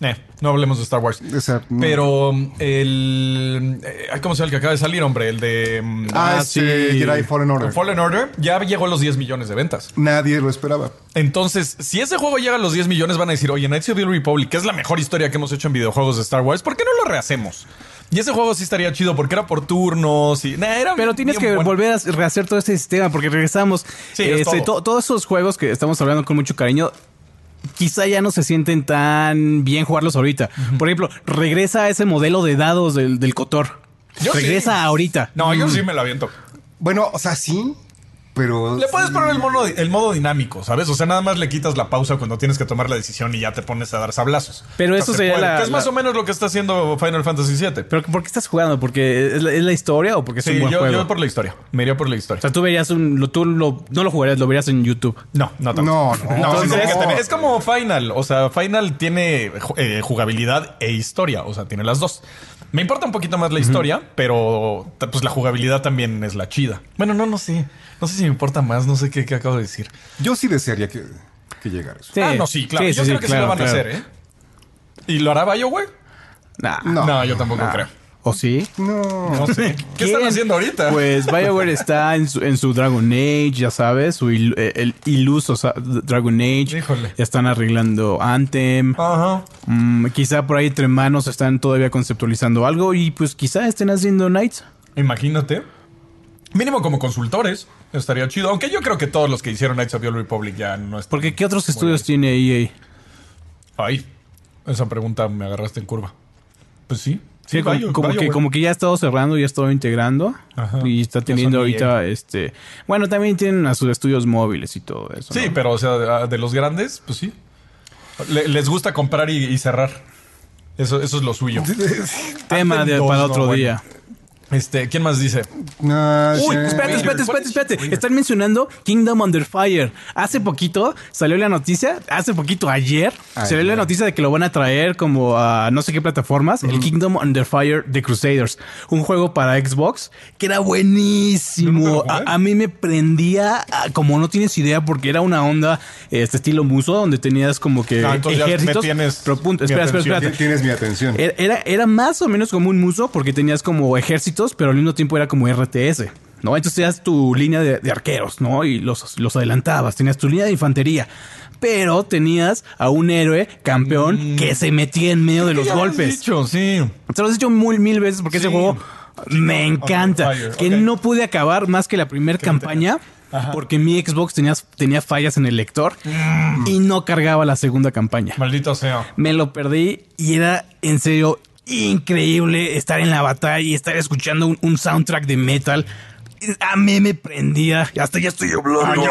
Eh, no hablemos de Star Wars. o sea, no. Pero el. eh, ¿Cómo se llama el que acaba de salir, hombre? El de. mm, Ah, Ah, sí. Jedi Fallen Order. Fallen Order ya llegó a los 10 millones de ventas. Nadie lo esperaba. Entonces, si ese juego llega a los 10 millones, van a decir, oye, Knights of the Republic, que es la mejor historia que hemos hecho en videojuegos de Star Wars, ¿por qué no lo rehacemos? Y ese juego sí estaría chido porque era por turnos y. Nah, era Pero tienes que bueno. volver a rehacer todo este sistema porque regresamos. Sí, es Este, todo. to- todos esos juegos que estamos hablando con mucho cariño, quizá ya no se sienten tan bien jugarlos ahorita. Por ejemplo, regresa a ese modelo de dados del, del Cotor. Yo regresa sí. ahorita. No, yo sí me la aviento. Bueno, o sea, sí, pero. Le puedes poner el, mono- el modo dinámico, ¿sabes? O sea, nada más le quitas la pausa cuando tienes que tomar la decisión y ya te pones a dar sablazos. Pero O sea, eso se sería puede, la- que es más o menos lo que está haciendo Final Fantasy VII. ¿Pero por qué estás jugando? ¿Porque es la, es la historia o porque es Sí, un buen yo, juego? yo por la historia. Me iría por la historia. O sea, tú verías un... lo- tú lo- no lo jugarías, lo verías en YouTube. No, no tanto. No, sí Entonces- es como Final. O sea, Final tiene eh, jugabilidad e historia. O sea, tiene las dos. Me importa un poquito más la historia, pero pues la jugabilidad también es la chida. Bueno, no, no sé. No sé si me importa más. No sé qué, qué acabo de decir. Yo sí desearía que, que llegara eso. Sí. ah, no, sí, claro. Sí, Yo sí, creo sí, que sí claro, lo van claro. a hacer, ¿eh? ¿Y lo hará BioWare? Nah. No. No, yo tampoco Nah. creo. ¿O sí? No. No sé. ¿Qué están haciendo ahorita? Pues BioWare está en su, en su Dragon Age, ya sabes, su il- eh, el iluso Dragon Age. Híjole. Ya están arreglando Anthem. Ajá. Mm, quizá por ahí entre manos están todavía conceptualizando algo y pues quizá estén haciendo Knights. Imagínate. Mínimo como consultores. Estaría chido. Aunque yo creo que todos los que hicieron Knights of the Old Republic ya no están. Porque ¿qué otros estudios tiene E EA? Ay, esa pregunta me agarraste en curva. Pues sí. Sí, como, Bio- como que, como que ya ha estado cerrando, ya ha estado integrando Ajá. y está teniendo son ahorita este... Bueno, también tienen a sus estudios móviles y todo eso. Sí, ¿no? pero o sea, de los grandes, pues sí. Le- les gusta comprar y, y cerrar. Eso, eso es lo suyo. <laughs> Tema de- dos, para no, otro bueno. Este, ¿quién más dice? No, Uy, espérate, espérate, ¿cuál espérate, es? espérate. Están mencionando Kingdom Under Fire. Hace poquito salió la noticia, hace poquito ayer, salió la noticia de que lo van a traer como a no sé qué plataformas, el Kingdom Under Fire de Crusaders, un juego para Xbox que era buenísimo. A, a mí me prendía como no tienes idea porque era una onda este estilo muso donde tenías como que Ah, entonces ya me ejércitos. tienes Pero punto, espera, espera. Tienes mi atención. Era, era, era más o menos como un muso porque tenías como ejércitos, pero al mismo tiempo era como RTS. ¿no? Entonces tenías tu línea de, de arqueros, ¿no? Y los, los adelantabas. Tenías tu línea de infantería. Pero tenías a un héroe campeón que se metía en medio de los Mm. Has golpes. dicho, sí. Te lo he dicho muy, mil veces porque ese Sí. juego me encanta. Que no pude acabar más que la primera campaña. Porque mi Xbox tenía, tenía fallas en el lector Mm. y no cargaba la segunda campaña. Maldito sea. Me lo perdí y era en serio increíble estar en la batalla y estar escuchando un, un soundtrack de metal. A mí me prendía. Hasta ya estoy hablando.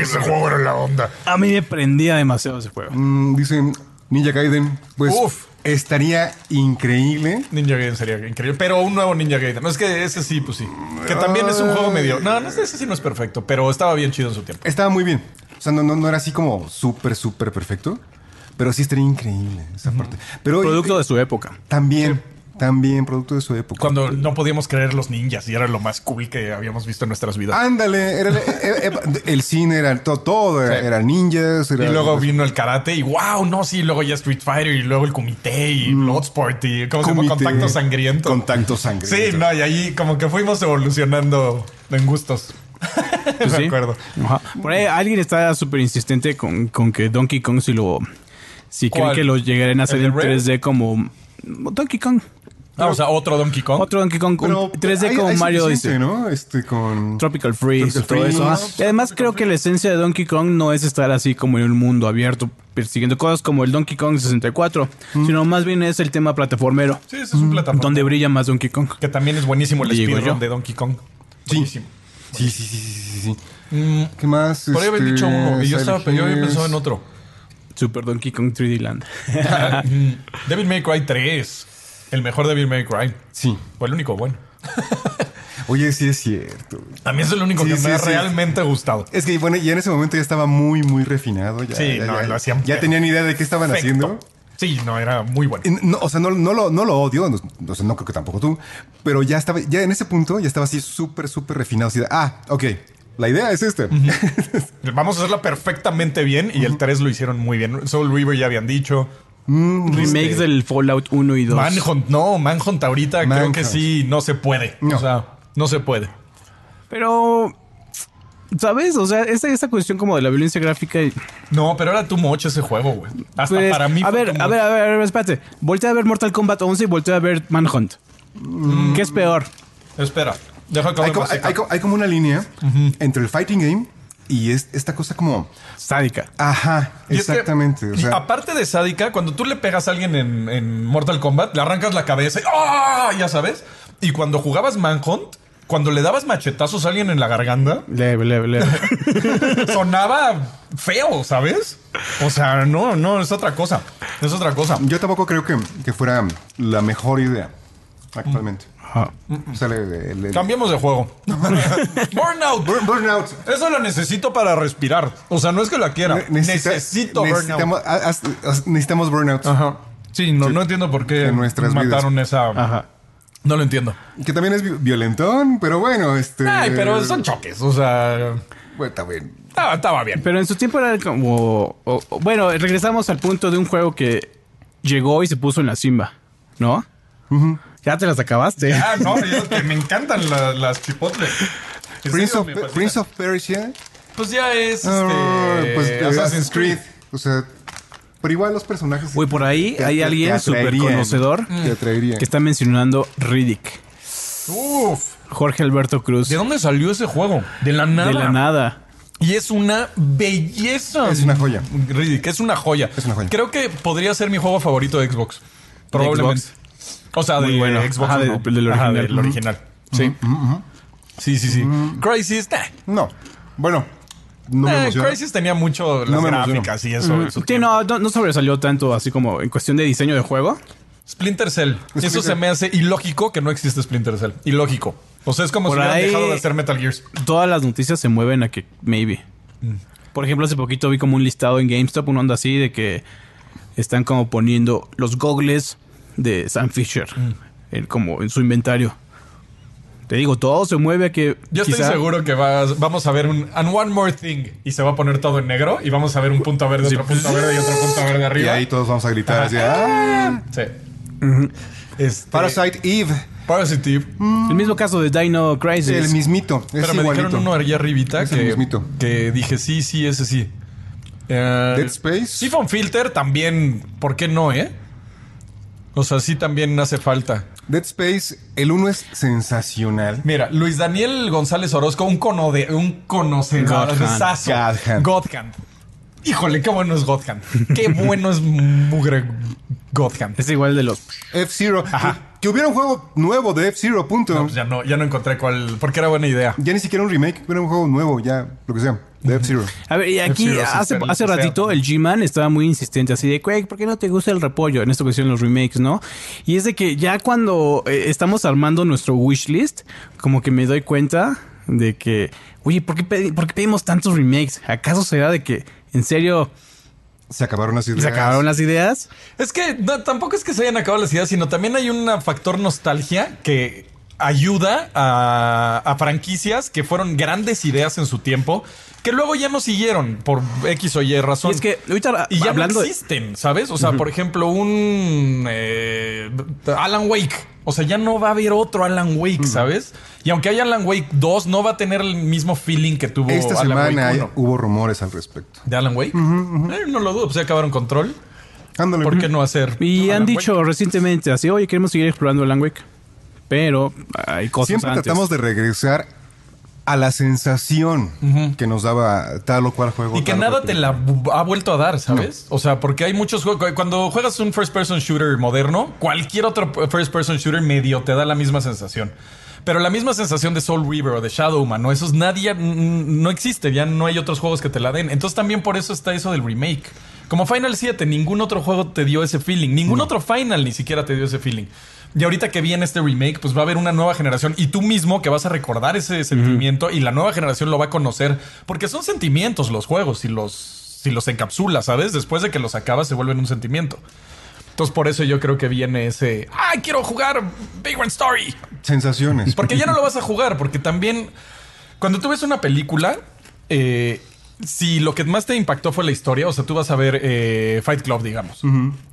ese juego era la onda. A mí me prendía demasiado ese juego. Mm, dicen Ninja Gaiden. Pues Uf. estaría increíble. Ninja Gaiden sería increíble. Pero un nuevo Ninja Gaiden. No es que ese sí, pues sí. Que también es un juego medio. No, no sé, ese sí no es perfecto, pero estaba bien chido en su tiempo. Estaba muy bien. O sea, no, no, no era así como súper, súper perfecto. Pero sí estaría increíble esa parte. Pero Producto de su época. también, también producto de su época. Cuando no podíamos creer los ninjas y era lo más cool que habíamos visto en nuestras vidas. Ándale, era el, eh, eh, el cine era todo, todo era, Sí. era ninjas. Era, Y luego vino el karate y wow, no, sí, luego ya Street Fighter y luego el comité y Bloodsport y ¿cómo se llama? Comité. Contacto sangriento. Contacto sangriento. Sí, no, y ahí como que fuimos evolucionando en gustos. <laughs> Pues sí. acuerdo. Ajá. Por ahí alguien está súper insistente con, con que Donkey Kong si lo... Si creen que lo llegarán a hacer ¿El de en Rare? 3D como... Donkey Kong. Ah, o sea, otro Donkey Kong. Otro Donkey Kong Pero un 3D hay- como hay Mario Odyssey. ¿no? Este con... Tropical Freeze Tropical y todo Freeze. eso. No. Y además creo que la esencia de Donkey Kong no es estar así como en un mundo abierto persiguiendo cosas como el Donkey Kong 64, sino más bien es el tema plataformero, Sí, ese es un plataforma. donde brilla más Donkey Kong. Que también es buenísimo el Digo speedrun yo. de Donkey Kong. Sí. Buenísimo. Sí, sí, sí, sí, sí, sí. Mm, ¿Qué más? por ahí había Este, dicho uno y yo, estaba, yo había pensado en otro. Super Donkey Kong 3D Land. <laughs> Devil May Cry 3. El mejor Devil May Cry. Sí. Fue el único bueno. Oye, sí es cierto. A mí es el único Sí, que sí, me ha sí. realmente gustado. Es que, bueno, ya en ese momento ya estaba muy, muy refinado. Ya, Sí, ya, no, ya- lo hacían Ya tenían idea de qué estaban Perfecto. haciendo. Sí, no, era muy bueno. No, o sea, no, no lo, no lo odio, no, o creo que tampoco tú, pero ya estaba, ya en ese punto ya estaba así súper, súper refinado. Así de, ah, ok, la idea es esta. <laughs> Vamos a hacerla perfectamente bien y el 3 lo hicieron muy bien. Soul River ya habían dicho. Remakes del Fallout 1 y 2. Manhunt, no, Manhunt ahorita creo que sí, no se puede. No. O sea, no se puede. Pero, ¿sabes? O sea, esta, esta cuestión como de la violencia gráfica. No, pero era too much ese juego, güey. Hasta pues, para mí. a ver, a ver, a ver, a ver, espérate. Voltea a ver Mortal Kombat 11 y voltea a ver Manhunt. ¿Qué es peor? Espera, deja hay, como, hay- hay como- hay como una línea entre el fighting game y es, esta cosa como, Sádica. ajá, Y es que- exactamente. o y sea, aparte de sádica, cuando tú le pegas a alguien en, en Mortal Kombat, le arrancas la cabeza y ¡ah! Ya sabes. Y cuando jugabas Manhunt, cuando le dabas machetazos a alguien en la garganta, Leve, leve, leve. <laughs> sonaba feo, ¿sabes? O sea, no, no, es otra cosa. Es otra cosa. yo tampoco creo que, que fuera la mejor idea actualmente. Ajá. O sea, le- le- le- Cambiemos de juego. <laughs> Burnout. Burn- Burnout. Eso lo necesito para respirar. O sea, no es que la quiera. Ne- necesita- necesito necesitamos, Burnout. necesitamos Burnout. Ajá. Sí, no, no entiendo por qué En nuestras mataron esa. Ajá. No lo entiendo. Que también es vi- violentón, pero bueno, este. Ay, pero son choques. O sea, Bueno, está bien. estaba, estaba bien. Pero en su tiempo era como. o- o- bueno, regresamos al punto de un juego que llegó y se puso en la Simba, ¿no? Ya te las acabaste. Ah, no, yo- que me encantan la- las chipotle. En Prince serio, of, me fascina. Prince of Persia. Pues ya es este, ah, pues eh, Assassin's Creed. O sea, pero igual los personajes. Güey, por ahí te- hay te- alguien te súper atraerían, conocedor Te que está mencionando Riddick. Uf. Jorge Alberto Cruz. ¿De dónde salió ese juego? De la nada. De la nada. Y es una belleza. Es una joya. Riddick, es una joya. Es una joya. Creo que podría ser mi juego favorito de Xbox. Probablemente. O sea, Muy de bueno. Xbox. Ajá, no. del- Ajá, original. Sí. Sí, sí, sí. Crisis. eh. No. Bueno, no me Eh, emociona. Crisis tenía mucho las No me gráficas y eso. Sí, no, no, no sobresalió tanto así como en cuestión de diseño de juego. Splinter Cell. Eso se me hace ilógico que no existe Splinter Cell. Ilógico. O sea, es como Por si hubieran ahí- dejado de hacer Metal Gears. Todas las noticias se mueven a que maybe. Por ejemplo, hace poquito vi como un listado en GameStop, un onda así de que están como poniendo los gogles de Sam Fisher en, como en su inventario. Te digo, todo se mueve a que Yo estoy seguro que vas- vamos a ver un and one more thing y se va a poner todo en negro y vamos a ver un punto verde, otro punto verde y otro punto verde Y arriba. ahí todos vamos a gritar así. ¡Ah! Sí. Este, Parasite Eve. Parasite Eve. El mismo caso de Dino Crisis. El mismito. Es Pero me igualito. dijeron uno allá arribita Es el que, mismito. que dije sí, sí, ese sí. Eh, Dead Space. Siphon Filter también, ¿por qué no, eh? O sea, sí también hace falta. Dead Space, el uno es sensacional. Mira, Luis Daniel González Orozco, un, cono de, un conocedor. Godhand. sazo. Godhand. Híjole, qué bueno es Godhand. Qué bueno es mugre Godhand. Es igual de los... F-Zero. Que, que hubiera un juego nuevo de F-Zero, punto. No, pues ya no, ya no encontré cuál, porque era buena idea. Ya ni siquiera un remake, hubiera un juego nuevo, ya, lo que sea, de F-Zero. A ver, y aquí hace, hace ratito el G-Man estaba muy insistente, así de, Quake, ¿por qué no te gusta el repollo? En esta ocasión los remakes, ¿no? Y es de que ya cuando eh, estamos armando nuestro wishlist, como que me doy cuenta de que, oye, ¿por qué, pedi- por qué pedimos tantos remakes? ¿Acaso será de que, en serio, Se acabaron las ideas. se acabaron las ideas? Es que no, tampoco es que se hayan acabado las ideas, sino también hay un factor nostalgia que ayuda a, a franquicias que fueron grandes ideas en su tiempo, que luego ya no siguieron por X o Y razón. Y es que ahorita Y ya hablando no existen, ¿sabes? O sea, por ejemplo, un eh, Alan Wake. O sea, ya no va a haber otro Alan Wake, ¿sabes? Y aunque haya Alan Wake 2, no va a tener el mismo feeling que tuvo Esta Alan semana Wake hay- 1. hubo rumores al respecto. ¿De Alan Wake? Eh, no lo dudo, pues ya acabaron control. Ándale. ¿Por qué no hacer? Y han Alan dicho recientemente así, oye, queremos seguir explorando el Wake. Pero hay cosas Siempre antes. tratamos de regresar a la sensación que nos daba tal o cual juego. Y que nada te la ha vuelto a dar, ¿sabes? O sea, porque hay muchos juegos. Cuando juegas un first person shooter moderno, cualquier otro first person shooter medio te da la misma sensación. Pero la misma sensación de Soul River o de Shadowman, ¿no? Esos nadie, no existe, ya no hay otros juegos que te la den. Entonces también por eso está eso del remake. Como Final 7, ningún otro juego te dio ese feeling. Ningún otro Final ni siquiera te dio ese feeling. Y ahorita que viene este remake, pues va a haber una nueva generación y tú mismo que vas a recordar ese sentimiento y la nueva generación lo va a conocer porque son sentimientos los juegos si los, si los encapsulas, ¿sabes? Después de que los acabas se vuelven un sentimiento. Entonces por eso yo creo que viene ese, ¡ay, quiero jugar Big One Story! Sensaciones. Porque ya no lo vas a jugar, porque también cuando tú ves una película, eh, si lo que más te impactó fue la historia, o sea, tú vas a ver eh, Fight Club, digamos,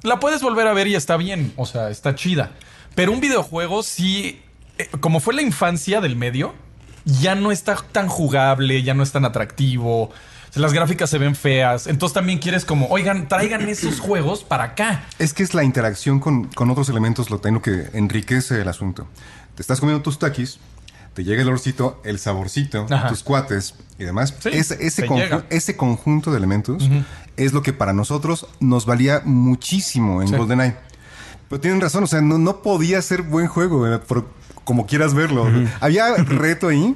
la puedes volver a ver y está bien, o sea, está chida. Pero un videojuego sí, eh, como fue la infancia del medio, ya no está tan jugable, ya no es tan atractivo. Las gráficas se ven feas. Entonces también quieres como, oigan, traigan esos juegos para acá. Es que es la interacción con, con otros elementos lo, lo que enriquece el asunto. Te estás comiendo tus taquis, te llega el olorcito, el saborcito, Ajá. tus cuates y demás. Sí, ese, ese, conju- ese conjunto de elementos es lo que para nosotros nos valía muchísimo en Sí. GoldenEye. Pero tienen razón, o sea, no, no podía ser buen juego, por- como quieras verlo. Había reto ahí.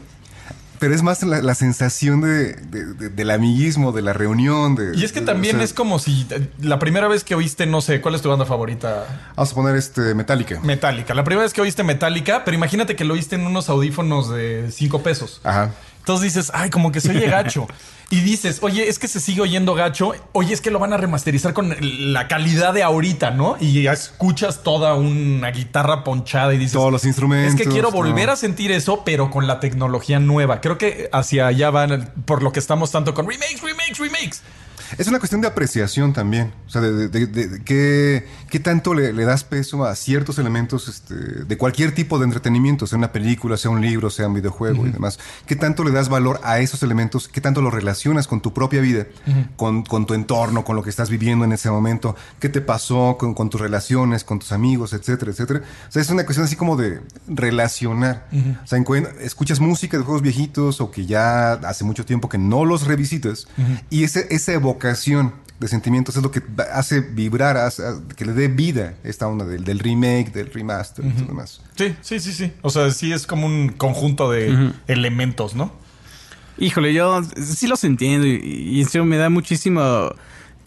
Pero es más la, la sensación de, de- de- del amiguismo, de la reunión. De, Y es que también o sea, es como si eh, la primera vez que oíste, no sé, ¿cuál es tu banda favorita? Vamos a poner este Metallica. Metallica. La primera vez que oíste Metallica, pero imagínate que lo oíste en unos audífonos de 5 pesos. Ajá. Entonces dices, ay, como que se oye gacho. Y dices, oye, es que se sigue oyendo gacho. Oye, es que lo van a remasterizar con la calidad de ahorita, ¿no? Y ya escuchas toda una guitarra ponchada y dices, Todos los instrumentos. es que quiero volver a sentir eso, pero con la tecnología nueva. Creo que hacia allá van, por lo que estamos tanto con remakes, remakes, remakes. Es una cuestión de apreciación también. O sea, de, de- de- de qué, qué tanto le, le das peso a ciertos elementos este, de cualquier tipo de entretenimiento, sea una película, sea un libro, sea un videojuego y demás. ¿Qué tanto le das valor a esos elementos? ¿Qué tanto los relacionas con tu propia vida, con, con tu entorno, con lo que estás viviendo en ese momento? ¿Qué te pasó con, con tus relaciones, con tus amigos, etcétera, etcétera? O sea, es una cuestión así como de relacionar. O sea, escuchas música de juegos viejitos o que ya hace mucho tiempo que no los revisitas y ese, esa evocación de sentimientos es lo que hace vibrar, hace- que le dé vida esta onda del, del remake, del remaster y todo demás. Sí, sí, sí, sí. O sea, sí es como un conjunto de elementos, ¿no? Híjole, yo sí los entiendo y, y en serio me da muchísimo...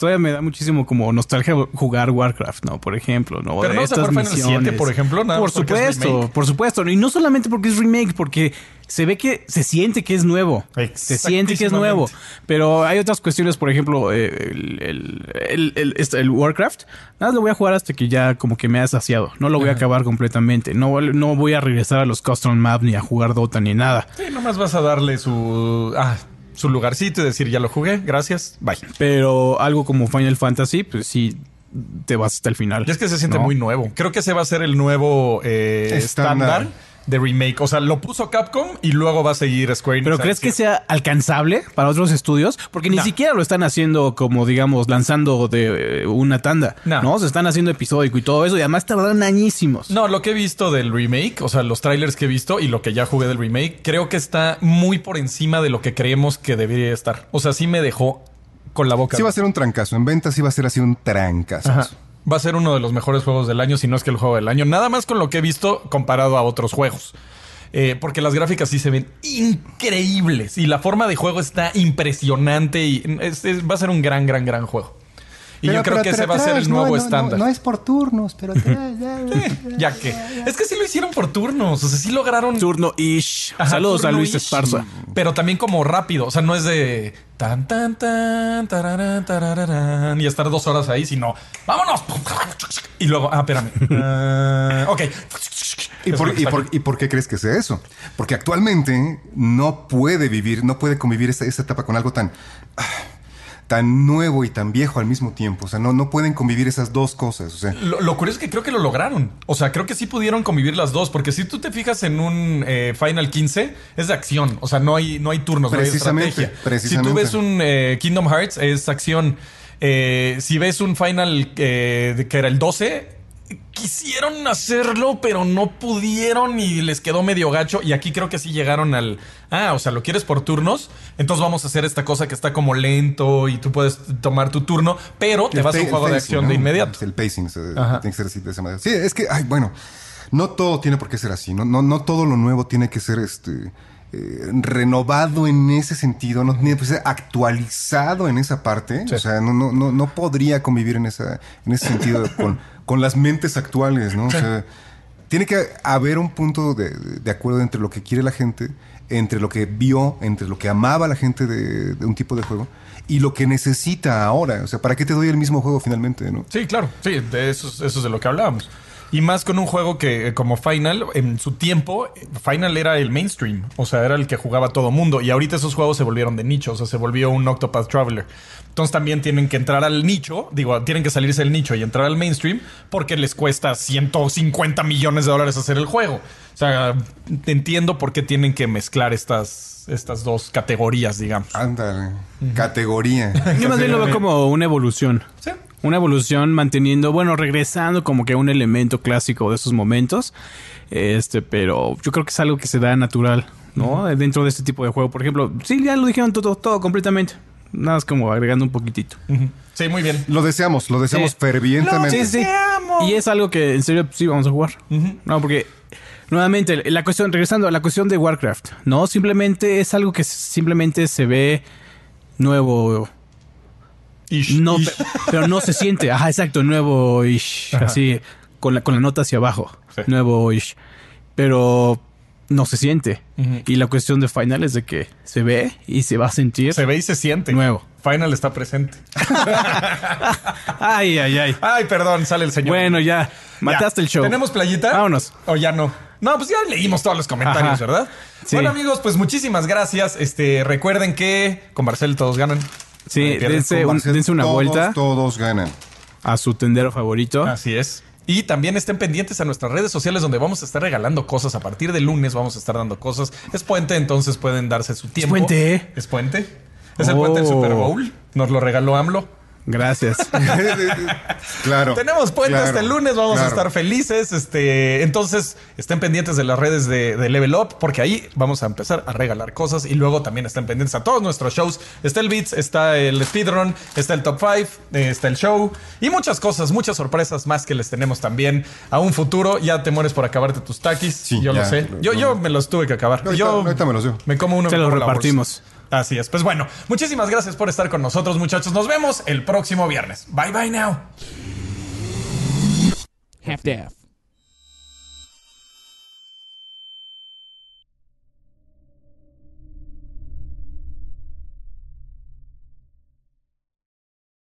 Todavía me da muchísimo como nostalgia jugar Warcraft, ¿no? Por ejemplo, ¿no? Pero no jugar Final 7, por ejemplo, nada por supuesto, por supuesto. Y no solamente porque es remake, porque se ve que se siente que es nuevo. Se siente que es nuevo. Pero hay otras cuestiones, por ejemplo, eh, el, el, el, el- este, el Warcraft. Nada más lo voy a jugar hasta que ya como que me ha saciado. No lo voy a acabar completamente. No, no voy a regresar a los custom map ni a jugar Dota ni nada. Sí, nomás vas a darle su, ah, su lugarcito y decir, ya lo jugué, gracias, bye. Pero algo como Final Fantasy, pues sí te vas hasta el final. Y es que se siente ¿no? muy nuevo. Creo que ese va a ser el nuevo eh, Estándar. estándar de remake. O sea, lo puso Capcom y luego va a seguir Square Enix. ¿Pero crees que sea alcanzable para otros estudios? Porque ni No. siquiera lo están haciendo como, digamos, lanzando de eh, una tanda. No. No. Se están haciendo episódico y todo eso. Y además tardan añísimos. No, lo que he visto del remake, o sea, los trailers que he visto y lo que ya jugué del remake, creo que está muy por encima de lo que creemos que debería estar. O sea, sí me dejó con la boca. Sí va a ser un trancazo. En ventas sí va a ser así un trancazo. Ajá. Va a ser uno de los mejores juegos del año, si no es que el juego del año. Nada más con lo que he visto comparado a otros juegos. Eh, porque las gráficas sí se ven increíbles y la forma de juego está impresionante y va a ser un gran, gran, gran juego. Y yo creo que ese va a ser el nuevo estándar. es por turnos, pero... <laughs> Ya que es que sí lo hicieron por turnos, o sea, sí lograron Turno ish. Ajá, Saludos a turno Luis ish. Esparza. Pero también como rápido. O sea, no es de tan, tan, tan, tararán, tarararán, y estar dos horas ahí, sino vámonos. Y luego, ah, espérame. Ah, ok. ¿Y por, y por- y por qué crees que sea eso? Porque actualmente no puede vivir, no puede convivir esa, esa etapa con algo tan, ah, tan nuevo y tan viejo al mismo tiempo. O sea, no, no pueden convivir esas dos cosas. O sea, Lo, lo curioso es que creo que lo lograron. O sea, creo que sí pudieron convivir las dos. Porque si tú te fijas en un eh, Final 15, es de acción. O sea, no hay, no hay turnos, no hay Precisamente, estrategia. precisamente. Si tú ves un eh, Kingdom Hearts, es acción. Eh, si ves un Final eh, que era el 12, quisieron hacerlo, pero no pudieron y les quedó medio gacho. Y aquí creo que sí llegaron al. Ah, o sea, lo quieres por turnos. Entonces vamos a hacer esta cosa que está como lento y tú puedes tomar tu turno, pero te el vas a un juego de acción ¿no? de inmediato. El pacing se- tiene que ser así de esa manera. Sí, es que, ay, bueno, no todo tiene por qué ser así. No, no, no todo lo nuevo tiene que ser este eh, renovado en ese sentido, no tiene que ser actualizado en esa parte. Sí. O sea, no, no, no, no podría convivir en, esa, en ese sentido <laughs> con, con las mentes actuales, ¿no? O sea, tiene que haber un punto de, de acuerdo entre lo que quiere la gente, entre lo que vio, entre lo que amaba la gente de, un tipo de juego y lo que necesita ahora. O sea, ¿para qué te doy el mismo juego finalmente, no? Sí, claro. Sí, de eso, es- eso es de lo que hablábamos. Y más con un juego que, eh, como Final, en su tiempo, Final era el mainstream. O sea, era el que jugaba todo mundo. Y ahorita esos juegos se volvieron de nicho. O sea, se volvió un Octopath Traveler. Entonces también tienen que entrar al nicho. Digo, tienen que salirse del nicho y entrar al mainstream porque les cuesta 150 millones de dólares hacer el juego. O sea, entiendo por qué tienen que mezclar estas, estas dos categorías, digamos. Ándale. Categoría. Yo más bien lo veo como una evolución. Sí. Una evolución manteniendo, bueno, regresando como que a un elemento clásico de esos momentos. Este, pero yo creo que es algo que se da natural, ¿no? Dentro de este tipo de juego. Por ejemplo, sí, ya lo dijeron todo, todo completamente. Nada más como agregando un poquitito. Sí, muy bien. Lo deseamos, lo deseamos Sí. fervientemente. Sí, sí. Y es algo que en serio sí vamos a jugar. No, porque nuevamente la cuestión, regresando a la cuestión de Warcraft, no simplemente es algo que simplemente se ve nuevo. Ish, No, ish. pero no se siente. Ajá, exacto, nuevo ish. Así, con la, con la nota hacia abajo. Sí. Nuevo ish. Pero no se siente. Y la cuestión de Final es de que se ve y se va a sentir Se ve y se siente. nuevo. Final está presente. <laughs> Ay, ay, ay. Ay, perdón, sale el señor. Bueno, ya. Mataste Ya. el show. ¿Tenemos playita? Vámonos. ¿O ya no? No, pues ya leímos todos los comentarios, Ajá. ¿verdad? Sí. Bueno, amigos, pues muchísimas gracias. Este, recuerden que con Marcel todos ganan. Sí, dense, un- Marcel, dense una todos, vuelta Todos ganan. a su tendero favorito. Así es. Y también estén pendientes a nuestras redes sociales donde vamos a estar regalando cosas. A partir de lunes vamos a estar dando cosas. Es puente, entonces pueden darse su tiempo. puente. Es puente. Es el Oh. puente del Super Bowl. Nos lo regaló AMLO. Gracias. <laughs> claro. Tenemos puente claro, hasta el lunes, vamos a estar felices. Este, entonces, estén pendientes de las redes de, de Level Up, porque ahí vamos a empezar a regalar cosas. Y luego también estén pendientes a todos nuestros shows. Está el Beats, está el Speedrun, está el Top 5, está el show y muchas cosas, muchas sorpresas más que les tenemos también a un futuro. Ya te mueres por acabarte tus taquis. Sí, yo lo sé. lo- Yo, yo me los tuve que acabar. Ahorita- yo ahorita me los dio. Me como uno. Se me los repartimos. Así es. Pues bueno, muchísimas gracias por estar con nosotros, muchachos. Nos vemos el próximo viernes. Bye bye now.